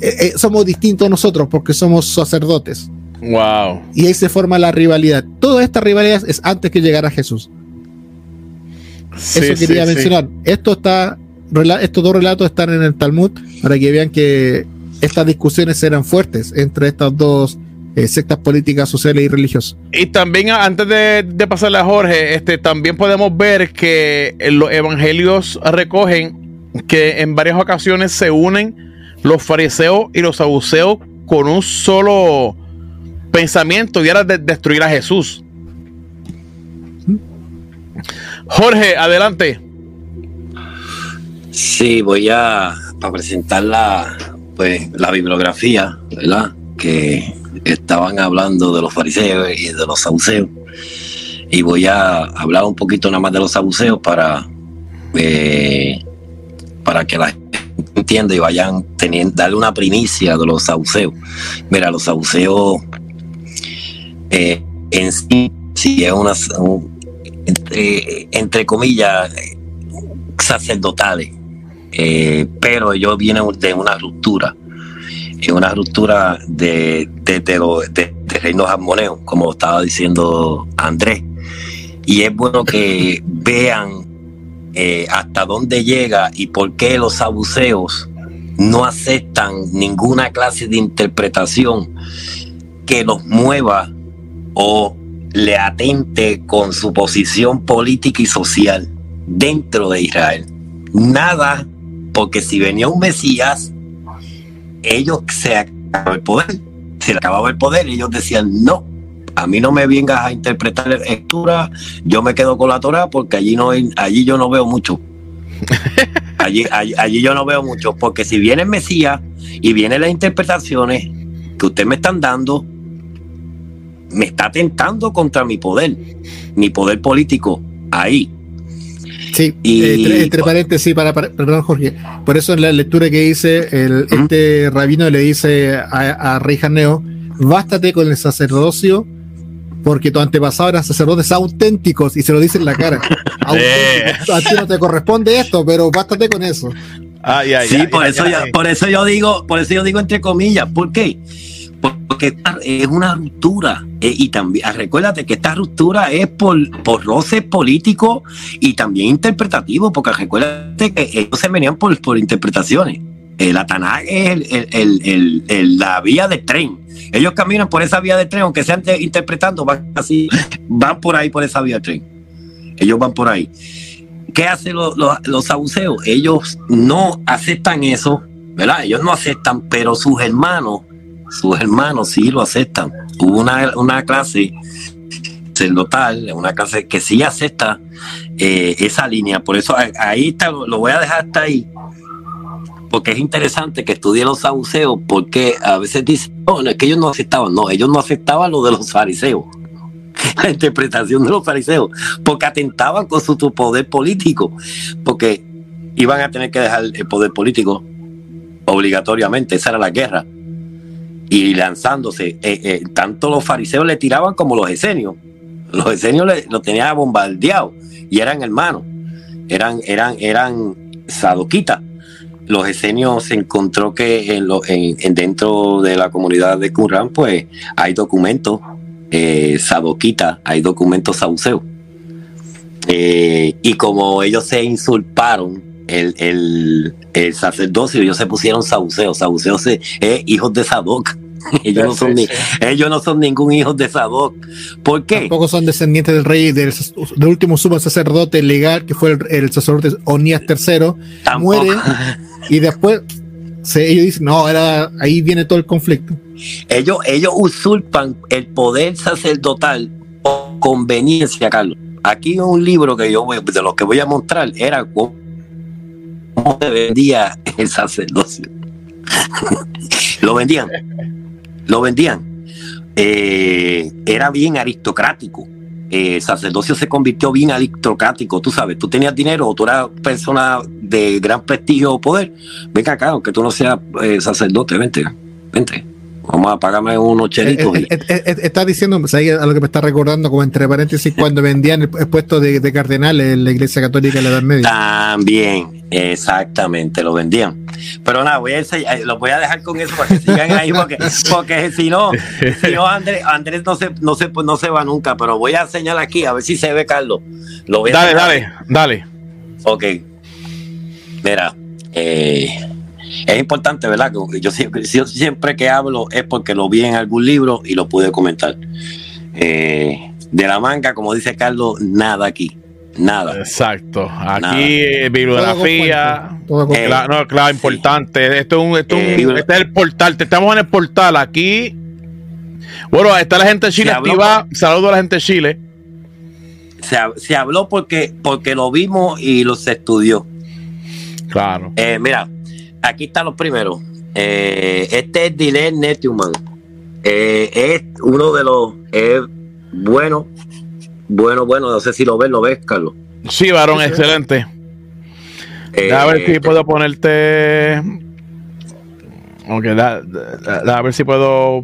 eh, eh, somos distintos nosotros porque somos sacerdotes. Wow. Y ahí se forma la rivalidad. Toda esta rivalidad es antes que llegara Jesús. Eso quería mencionar. Esto está, estos dos relatos están en el Talmud para que vean que estas discusiones eran fuertes entre estas dos eh, sectas políticas, sociales y religiosas. Y también, antes de, pasarle a Jorge, este, también podemos ver que los evangelios recogen que en varias ocasiones se unen los fariseos y los saduceos con un solo pensamiento y era de destruir a Jesús. Jorge, adelante. Sí, voy a, presentar la, pues, la bibliografía, ¿verdad? Que estaban hablando de los fariseos y de los saduceos. Y voy a hablar un poquito nada más de los saduceos para eh, para que la gente entienda y vayan teniendo, darle una primicia de los sauceos. Mira, los sauceos eh, en sí, sí es una, entre, entre comillas, sacerdotales, eh, pero ellos vienen de una ruptura, es una ruptura de, de, de, de, de reinos armoneos, como estaba diciendo Andrés. Y es bueno que vean eh, hasta dónde llega y por qué los sabuceos no aceptan ninguna clase de interpretación que los mueva o le atente con su posición política y social dentro de Israel. Nada, porque si venía un Mesías, ellos se acababa el poder, se le acababa el poder, ellos decían no. A mí no me vengas a interpretar lectura, yo me quedo con la Torah porque allí no allí yo no veo mucho. Allí, allí, allí yo no veo mucho, porque si viene el Mesías y vienen las interpretaciones que ustedes me están dando, me está tentando contra mi poder, mi poder político, ahí. Sí, y, eh, entre, entre, paréntesis, para, para, perdón Jorge, por eso en la lectura que hice, el, uh -huh. este rabino le dice a, a Rey Janeo, bástate con el sacerdocio porque tu antepasado eran sacerdotes auténticos y se lo dice en la cara. a ti no te corresponde esto, pero bástate con eso. Ay, ay, sí, ay, por, eso yo, por eso yo digo, por eso yo digo entre comillas, ¿por qué? Porque es una ruptura eh, y también ah, recuérdate que esta ruptura es por, por roces políticos y también interpretativos, porque recuérdate que ellos se venían por, por interpretaciones. La Tanaj es el, el, el, la vía de tren. Ellos caminan por esa vía de tren, aunque sean interpretando, van así, van por ahí por esa vía de tren. Ellos van por ahí. ¿Qué hacen los, los, los? Ellos no aceptan eso, ¿verdad? Ellos no aceptan, pero sus hermanos, sus hermanos sí lo aceptan. Hubo una, una clase sacerdotal, una clase que sí acepta eh, esa línea. Por eso ahí está, lo voy a dejar hasta ahí porque es interesante que estudie los saduceos, porque a veces dicen, no, es que ellos no aceptaban, no, ellos no aceptaban lo de los fariseos, la interpretación de los fariseos, porque atentaban con su, poder político, porque iban a tener que dejar el poder político obligatoriamente, esa era la guerra, y lanzándose, eh, eh, tanto los fariseos le tiraban como los esenios, los esenios lo tenían bombardeado y eran hermanos, eran, eran, eran sadoquitas los esenios se encontró que en dentro de la comunidad de Qumran pues hay documentos eh, hay documentos sauceos. Eh, y como ellos se insulparon el, el, sacerdocio, ellos se pusieron sauceos, sauceos es hijos de Sadoc. Ellos, no son ni, ellos no son ningún hijo de Sadoc. ¿Por qué? Tampoco son descendientes del rey, del, del último sumo sacerdote legal, que fue el, el sacerdote Onías III. Tampoco. Muere y después se, ellos dicen, no, era, ahí viene todo el conflicto. Ellos, ellos usurpan el poder sacerdotal por conveniencia, Carlos. Aquí un libro que yo voy, de los que voy a mostrar era cómo, cómo se vendía el sacerdocio. lo vendían, lo vendían. Eh, era bien aristocrático eh, el sacerdocio se convirtió bien aristocrático, tú sabes, tú tenías dinero o tú eras persona de gran prestigio o poder, venga acá, aunque tú no seas eh, sacerdote, vente, vente. Vamos a pagarme unos chelitos. Eh, eh, eh, estás diciendo, ¿sabes a lo que me está recordando, como entre paréntesis, cuando vendían el, puesto de, de, cardenal en la iglesia católica de la Edad Media? También, exactamente, lo vendían. Pero nada, voy a enseñar, lo voy a dejar con eso para que sigan ahí, porque, porque si no, si no Andrés, Andrés no, se, no, se, no se va nunca, pero voy a enseñar aquí, a ver si se ve, Carlos. Lo voy a dale, dale, dale. Ok. Mira, eh es importante, ¿verdad? Yo siempre, yo siempre que hablo es porque lo vi en algún libro y lo pude comentar. Eh, de la manga, como dice Carlos, nada aquí. Nada. Exacto. Aquí nada. Eh, bibliografía. Todo eh, no, claro, importante. Esto es un, esto eh, un, este es el portal. Te estamos en el portal. Aquí. Bueno, está la gente de Chile activa. Saludo a la gente de Chile. Se, se, habló porque, porque lo vimos y lo se estudió. Claro. Eh, mira, aquí están los primeros. Eh, este es Dylan Netuman. Eh, es uno de los eh, bueno, bueno, bueno. No sé si lo ves, lo ves, Carlos. Sí, varón, excelente. Eh, a ver si puedo ponerte. Ok, da, da- da- a ver si puedo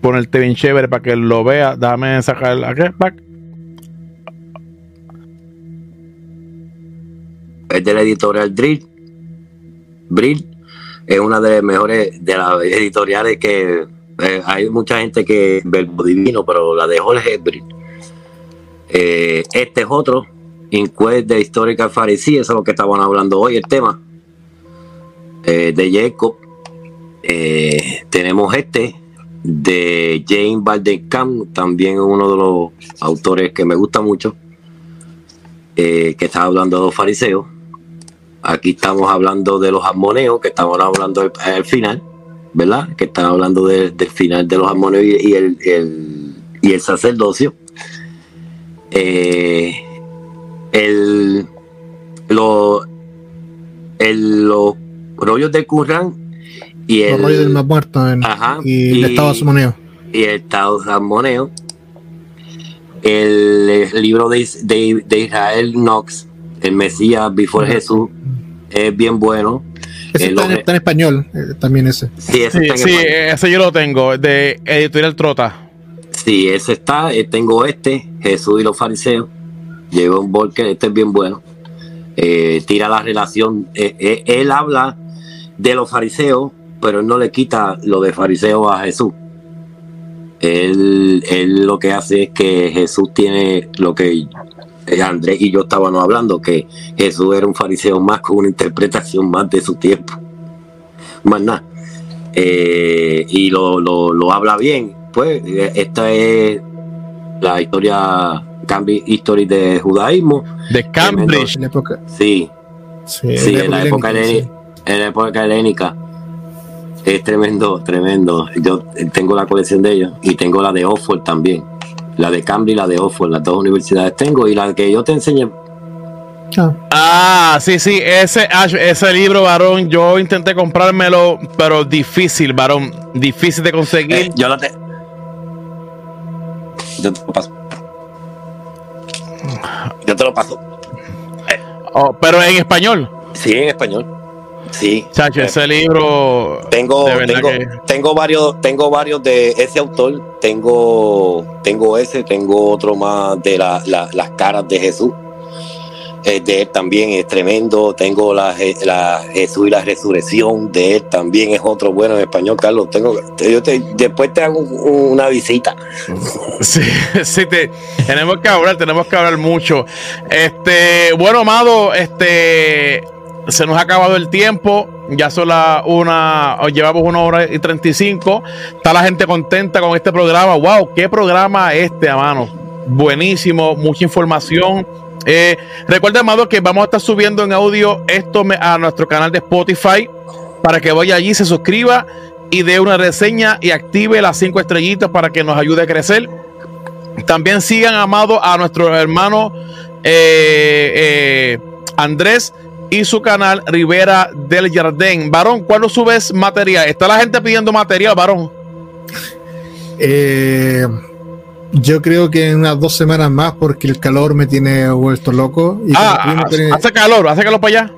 ponerte bien chévere para que lo vea. Dame sacar la back. es de la editorial Drill. Brill es una de las mejores de las editoriales que eh, hay mucha gente que verbo divino, pero la de Jorge es Brill. Eh, este es otro, Inquest de Historical Pharisee, eso es lo que estaban hablando hoy, el tema eh, de Jacob. Tenemos este de James Valdencamp, también uno de los autores que me gusta mucho, que está hablando de los fariseos. Aquí estamos hablando de los armoneos, que estamos hablando al final, ¿verdad? Que están hablando de- del final de los armoneos y, y el, el- y el sacerdocio. Eh, el, lo- el- los rollos de Qur'an y el, Los rollos del más muerto en- Ajá, y el estado samoneo. y el Estado Salmoneo. El, libro de- de Israel Knox, El Mesías Before. Jesús, es bien bueno. Ese Eh, está, en, que- está en español, eh, también ese. Sí, ese Sí, está en sí, español. ese yo lo tengo, de Editorial Trota. Sí, ese está. eh, tengo este, Jesús y los fariseos. Lleva un Volker, este es bien bueno. Eh, tira la relación. eh, eh, él habla de los fariseos, pero él no le quita lo de fariseo a Jesús. Él, él lo que hace es que Jesús tiene lo que eh, Andrés y yo estábamos hablando, que Jesús era un fariseo más con una interpretación más de su tiempo. Más nada. Eh, y lo, lo, lo habla bien. Pues eh, esta es la historia, Cambridge History de judaísmo. De Cambridge. En la época, Sí, sí, sí, en la época, helénica, heleni- en la época helénica. Es tremendo, tremendo. Yo tengo la colección de ellos y tengo la de Oxford también. La de Cambridge y la de Oxford, las dos universidades tengo. Y la que yo te enseñé. Ah, Ah, sí, sí, ese, ah, ese libro, varón, yo intenté comprármelo, pero difícil, varón, difícil de conseguir. eh, yo la te. Yo te lo paso. Yo te lo paso. Oh, pero en español. Sí, en español. Sí. Chacho, ese libro. Tengo, tengo, que- tengo varios, tengo varios de ese autor. Tengo, tengo ese, tengo otro más de la- la- las caras de Jesús. Eh, de él también es tremendo. Tengo la, la Jesús y la resurrección de él también es otro bueno en español, Carlos. Tengo, yo te- después te hago un- una visita. Sí, sí, te- tenemos que hablar, tenemos que hablar mucho. Este, bueno, Amado, este, se nos ha acabado el tiempo. Ya son las una, llevamos una hora y 35. Está la gente contenta con este programa. Wow, qué programa este, hermano. Buenísimo, mucha información. Eh, recuerda, Amado, que vamos a estar subiendo en audio esto a nuestro canal de Spotify para que vaya allí, se suscriba y dé una reseña y active las cinco estrellitas para que nos ayude a crecer. También sigan amado a nuestro hermano eh, eh, Andrés y su canal Rivera del Jardín. Varón, ¿cuándo subes material? Está la gente pidiendo material, varón. Eh, yo creo que en unas dos semanas más, porque el calor me tiene vuelto loco y Ah, hace calor, hace calor para allá.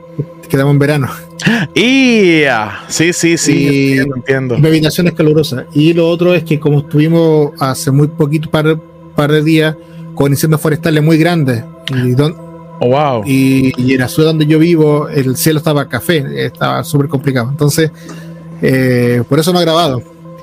quedamos en verano. Y sí, sí, sí, Y- entiendo, entiendo. Mi habitación es calurosa. Y lo otro es que como estuvimos hace muy poquito, par, par de días, con incendios forestales muy grandes, y, don- Oh, wow. y, y en la ciudad donde yo vivo, el cielo estaba café, estaba súper complicado. Entonces, eh, por eso no he grabado.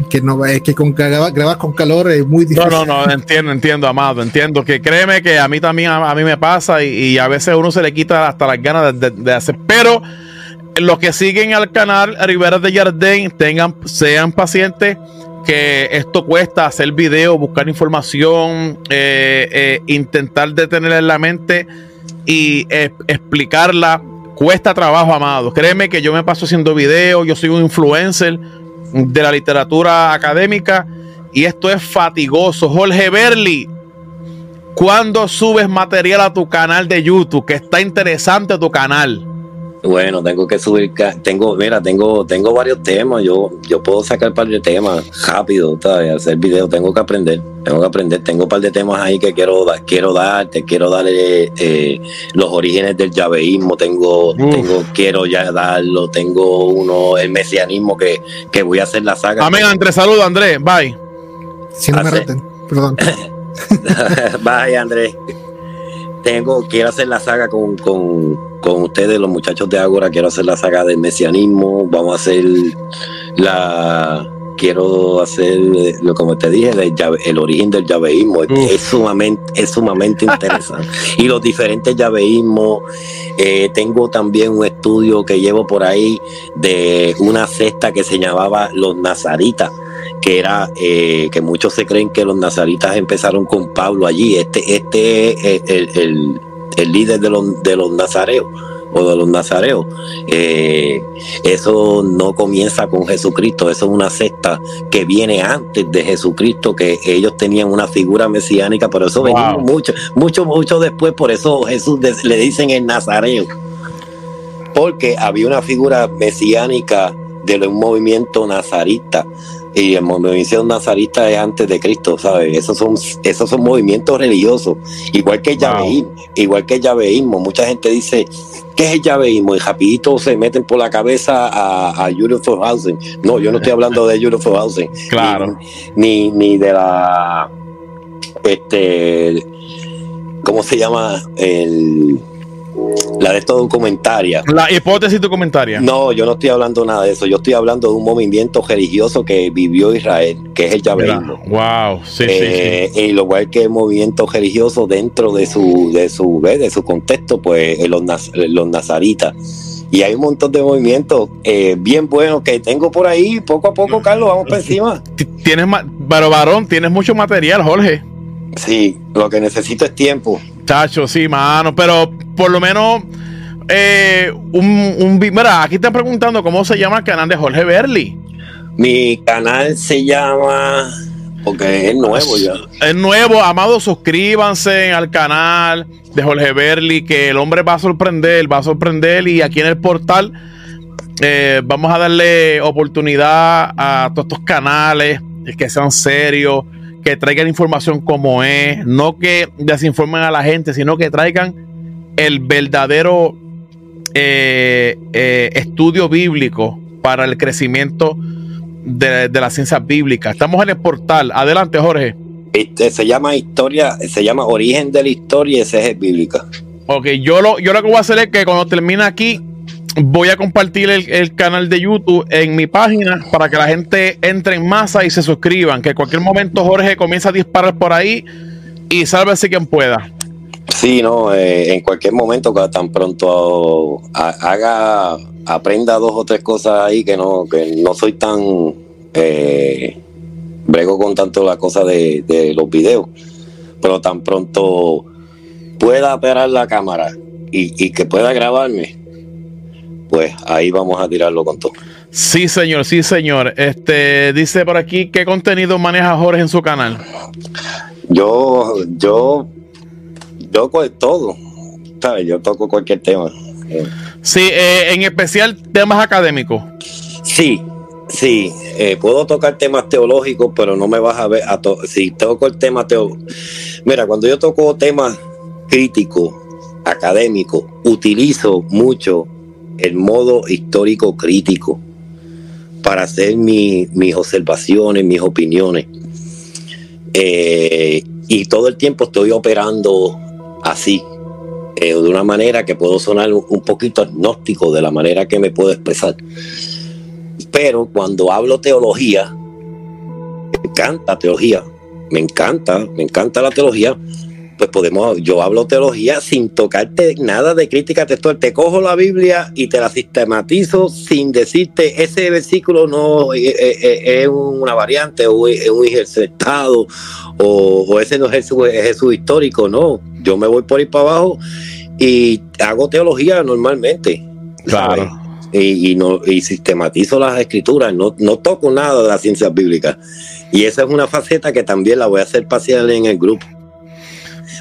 Que no es que con grabar, grabar con calor es muy No, difícil. no, no, entiendo, entiendo, amado, entiendo que créeme que a mí también, a, a mí me pasa y, y a veces uno se le quita hasta las ganas de, de- de hacer, pero los que siguen al canal Rivera de Jardín, tengan, sean pacientes que esto cuesta hacer video, buscar información, eh, eh, intentar detenerla en la mente y explicarla. Cuesta trabajo, amado. Créeme que yo me paso haciendo videos, yo soy un influencer de la literatura académica y esto es fatigoso. Jorge Berli, ¿cuándo subes material a tu canal de YouTube? Que está interesante tu canal. Bueno, tengo que subir, tengo, mira, tengo, tengo varios temas, yo, yo puedo sacar un par de temas rápido, ¿sabes? hacer videos, tengo que aprender, tengo que aprender, tengo un par de temas ahí que quiero dar, quiero darte, quiero dar eh, los orígenes del llaveísmo, tengo, tengo, quiero ya darlo, tengo uno, el mesianismo que, que voy a hacer la saga. Amén, Andrés, saludos Andrés, bye. Si no me reten, perdón. bye, Andrés. Tengo, quiero hacer la saga con, con con ustedes, los muchachos de Ágora, quiero hacer la saga del mesianismo, vamos a hacer la quiero hacer lo como te dije el, origen del llaveísmo es, sumamente es sumamente interesante. Y los diferentes llaveísmos eh, tengo también un estudio que llevo por ahí de una cesta que se llamaba los nazaritas que era eh, que muchos se creen que los nazaritas empezaron con Pablo allí. Este este es el, el el líder de los, de los nazareos o de los nazareos. Eh, eso no comienza con Jesucristo, eso es una secta que viene antes de Jesucristo, que ellos tenían una figura mesiánica, pero eso venimos mucho, mucho, mucho después, por eso Jesús le dicen el nazareo, porque había una figura mesiánica de un movimiento nazarita y el movimiento nazarista es antes de Cristo, ¿sabes? Esos son, esos son movimientos religiosos, igual que el llaveísmo, igual que el. Mucha gente dice, ¿qué es el llaveísmo? Y rapidito se meten por la cabeza a, a Julio No, yo no estoy hablando de Julio Forhausen. Claro. Ni, ni, de la, este, ¿cómo se llama? El la de esto documentaria. La hipótesis documentaria. No, yo no estoy hablando nada de eso. Yo estoy hablando de un movimiento religioso que vivió Israel, que es el Yaveísmo. Wow, sí, sí, sí. Y lo cual que el movimiento religioso dentro de su, de su, de su contexto, pues los, los nazaritas. Y hay un montón de movimientos eh, bien buenos que tengo por ahí. Poco a poco, Carlos, vamos por encima. Tienes, pero varón, tienes mucho material, Jorge. Sí, lo que necesito es tiempo. Chacho, sí, mano, pero por lo menos eh, un, un mira, aquí están preguntando cómo se llama el canal de Jorge Berli. Mi canal se llama porque es nuevo ya. Es nuevo, amados, suscríbanse al canal de Jorge Berli, que el hombre va a sorprender, va a sorprender y aquí en el portal eh, vamos a darle oportunidad a todos estos canales que sean serios, que traigan información como es, no que desinformen a la gente, sino que traigan el verdadero eh, eh, estudio bíblico para el crecimiento de, la ciencia bíblica. Estamos en el portal. Adelante, Jorge. Este, se llama historia, se llama origen de la historia y ese es bíblica. Ok, yo lo, yo lo que voy a hacer es que cuando termine aquí, voy a compartir el, canal de YouTube en mi página para que la gente entre en masa y se suscriban. Que en cualquier momento Jorge comienza a disparar por ahí y sálvese quien pueda. Sí, no, eh, en cualquier momento, tan pronto haga, aprenda dos o tres cosas ahí que no, que no soy tan eh, brego con tanto la cosa de, de los videos, pero tan pronto pueda operar la cámara y, y que pueda grabarme, pues ahí vamos a tirarlo con todo. Sí, señor, sí, señor. Este dice por aquí qué contenido maneja Jorge en su canal. Yo, yo, yo todo, ¿sabes? Yo toco cualquier tema. Sí, eh, en especial temas académicos. Sí, sí, eh, puedo tocar temas teológicos, pero no me vas a ver a todo. Si toco el tema teológico. Mira, cuando yo toco temas críticos, académicos, utilizo mucho el modo histórico crítico para hacer mis observaciones, mis opiniones. Eh, y todo el tiempo estoy operando así, eh, de una manera que puedo sonar un poquito agnóstico de la manera que me puedo expresar. Pero cuando hablo teología, me encanta teología, me encanta, me encanta la teología, pues podemos, yo hablo teología sin tocarte nada de crítica textual. Te cojo la Biblia y te la sistematizo sin decirte ese versículo no eh, eh, eh, es, una variante o es un ejercitado o, o, ese no es Jesús, histórico. No, yo me voy por ir para abajo y hago teología normalmente. Claro. Y, no, y sistematizo las escrituras, no, no toco nada de las ciencias bíblicas. Y esa es una faceta que también la voy a hacer parcial en el grupo.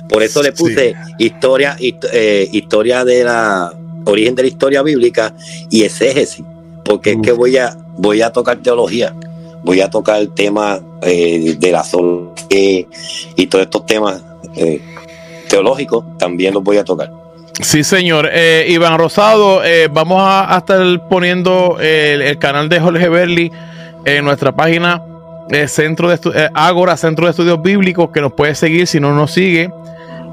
Por eso le puse historia, eh, historia de la origen de la historia bíblica y exégesis, porque es que voy a, voy a tocar teología, voy a tocar el tema eh, de la sol y todos estos temas eh, teológicos, también los voy a tocar. Sí, señor. Eh, Iván Rosado, vamos a, estar poniendo el, canal de Jorge Berli en nuestra página Centro de Ágora, Centro de Estudios Bíblicos, que nos puede seguir si no nos sigue.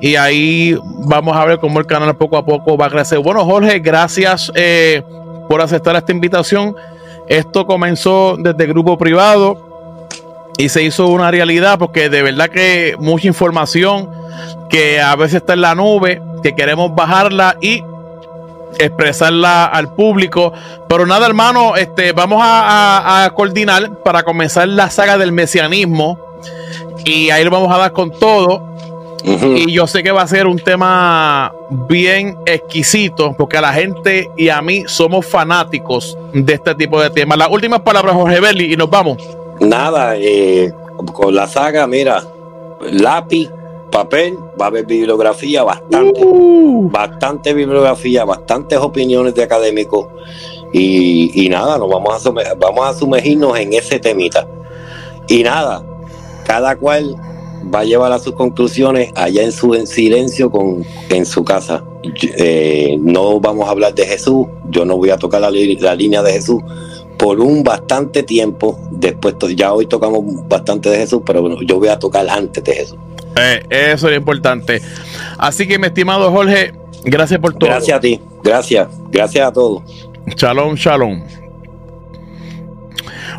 Y ahí vamos a ver cómo el canal poco a poco va a crecer. Bueno, Jorge, gracias por aceptar esta invitación. Esto comenzó desde grupo privado y se hizo una realidad porque de verdad que mucha información que a veces está en la nube, que queremos bajarla y expresarla al público. Pero nada, hermano, este, vamos a coordinar para comenzar la saga del mesianismo y ahí lo vamos a dar con todo. Y yo sé que va a ser un tema bien exquisito, porque a la gente y a mí somos fanáticos de este tipo de temas. Las últimas palabras, Jorge Berli, y nos vamos. Nada, eh, con la saga, mira, lápiz, papel, va a haber bibliografía bastante, uh. bastante bibliografía, bastantes opiniones de académicos. Y, nada, nos vamos a, vamos a sumergirnos en ese temita. Y nada, cada cual va a llevar a sus conclusiones allá en su silencio con, en su casa. Eh, no vamos a hablar de Jesús, yo no voy a tocar la, línea de Jesús por un bastante tiempo. Después, ya hoy tocamos bastante de Jesús, pero bueno, yo voy a tocar antes de Jesús. Eh, eso es importante. Así que, mi estimado Jorge, gracias por todo. Gracias a ti, gracias, gracias a todos. Shalom, shalom.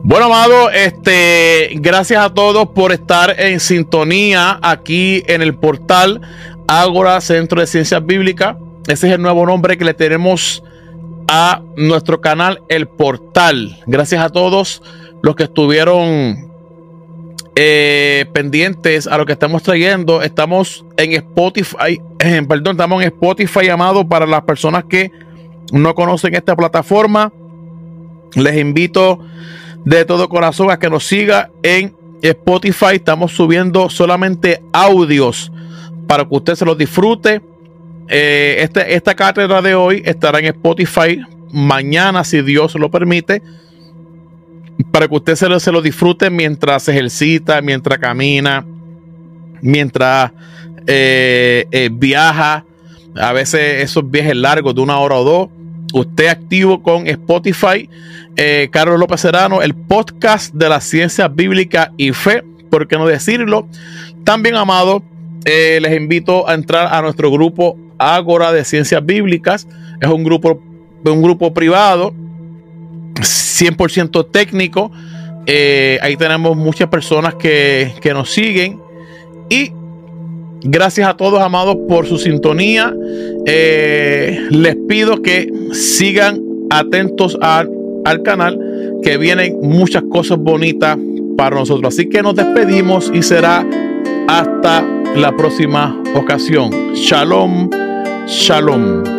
Bueno, amado, este, gracias a todos por estar en sintonía aquí en el portal Ágora Centro de Ciencias Bíblicas. Ese es el nuevo nombre que le tenemos a nuestro canal El Portal. Gracias a todos los que estuvieron eh, pendientes a lo que estamos trayendo. Estamos en Spotify, perdón, estamos en Spotify llamado para las personas que no conocen esta plataforma. Les invito de todo corazón a que nos siga en Spotify. Estamos subiendo solamente audios para que usted se los disfrute. Eh, este, esta cátedra de hoy estará en Spotify mañana, si Dios lo permite, para que usted se lo, se lo disfrute mientras se ejercita, mientras camina, mientras eh, eh, viaja. A veces esos viajes largos de una hora o dos usted activo con Spotify, eh, Carlos López Serrano, el podcast de la ciencia bíblica y fe, ¿por qué no decirlo? También, amado, eh, les invito a entrar a nuestro grupo Ágora de Ciencias Bíblicas. Es un grupo, un grupo privado, 100% técnico. Eh, ahí tenemos muchas personas que, que nos siguen. Y Gracias a todos, amados, por su sintonía. Eh, les pido que sigan atentos al canal, que vienen muchas cosas bonitas para nosotros. Así que nos despedimos y será hasta la próxima ocasión. Shalom, shalom.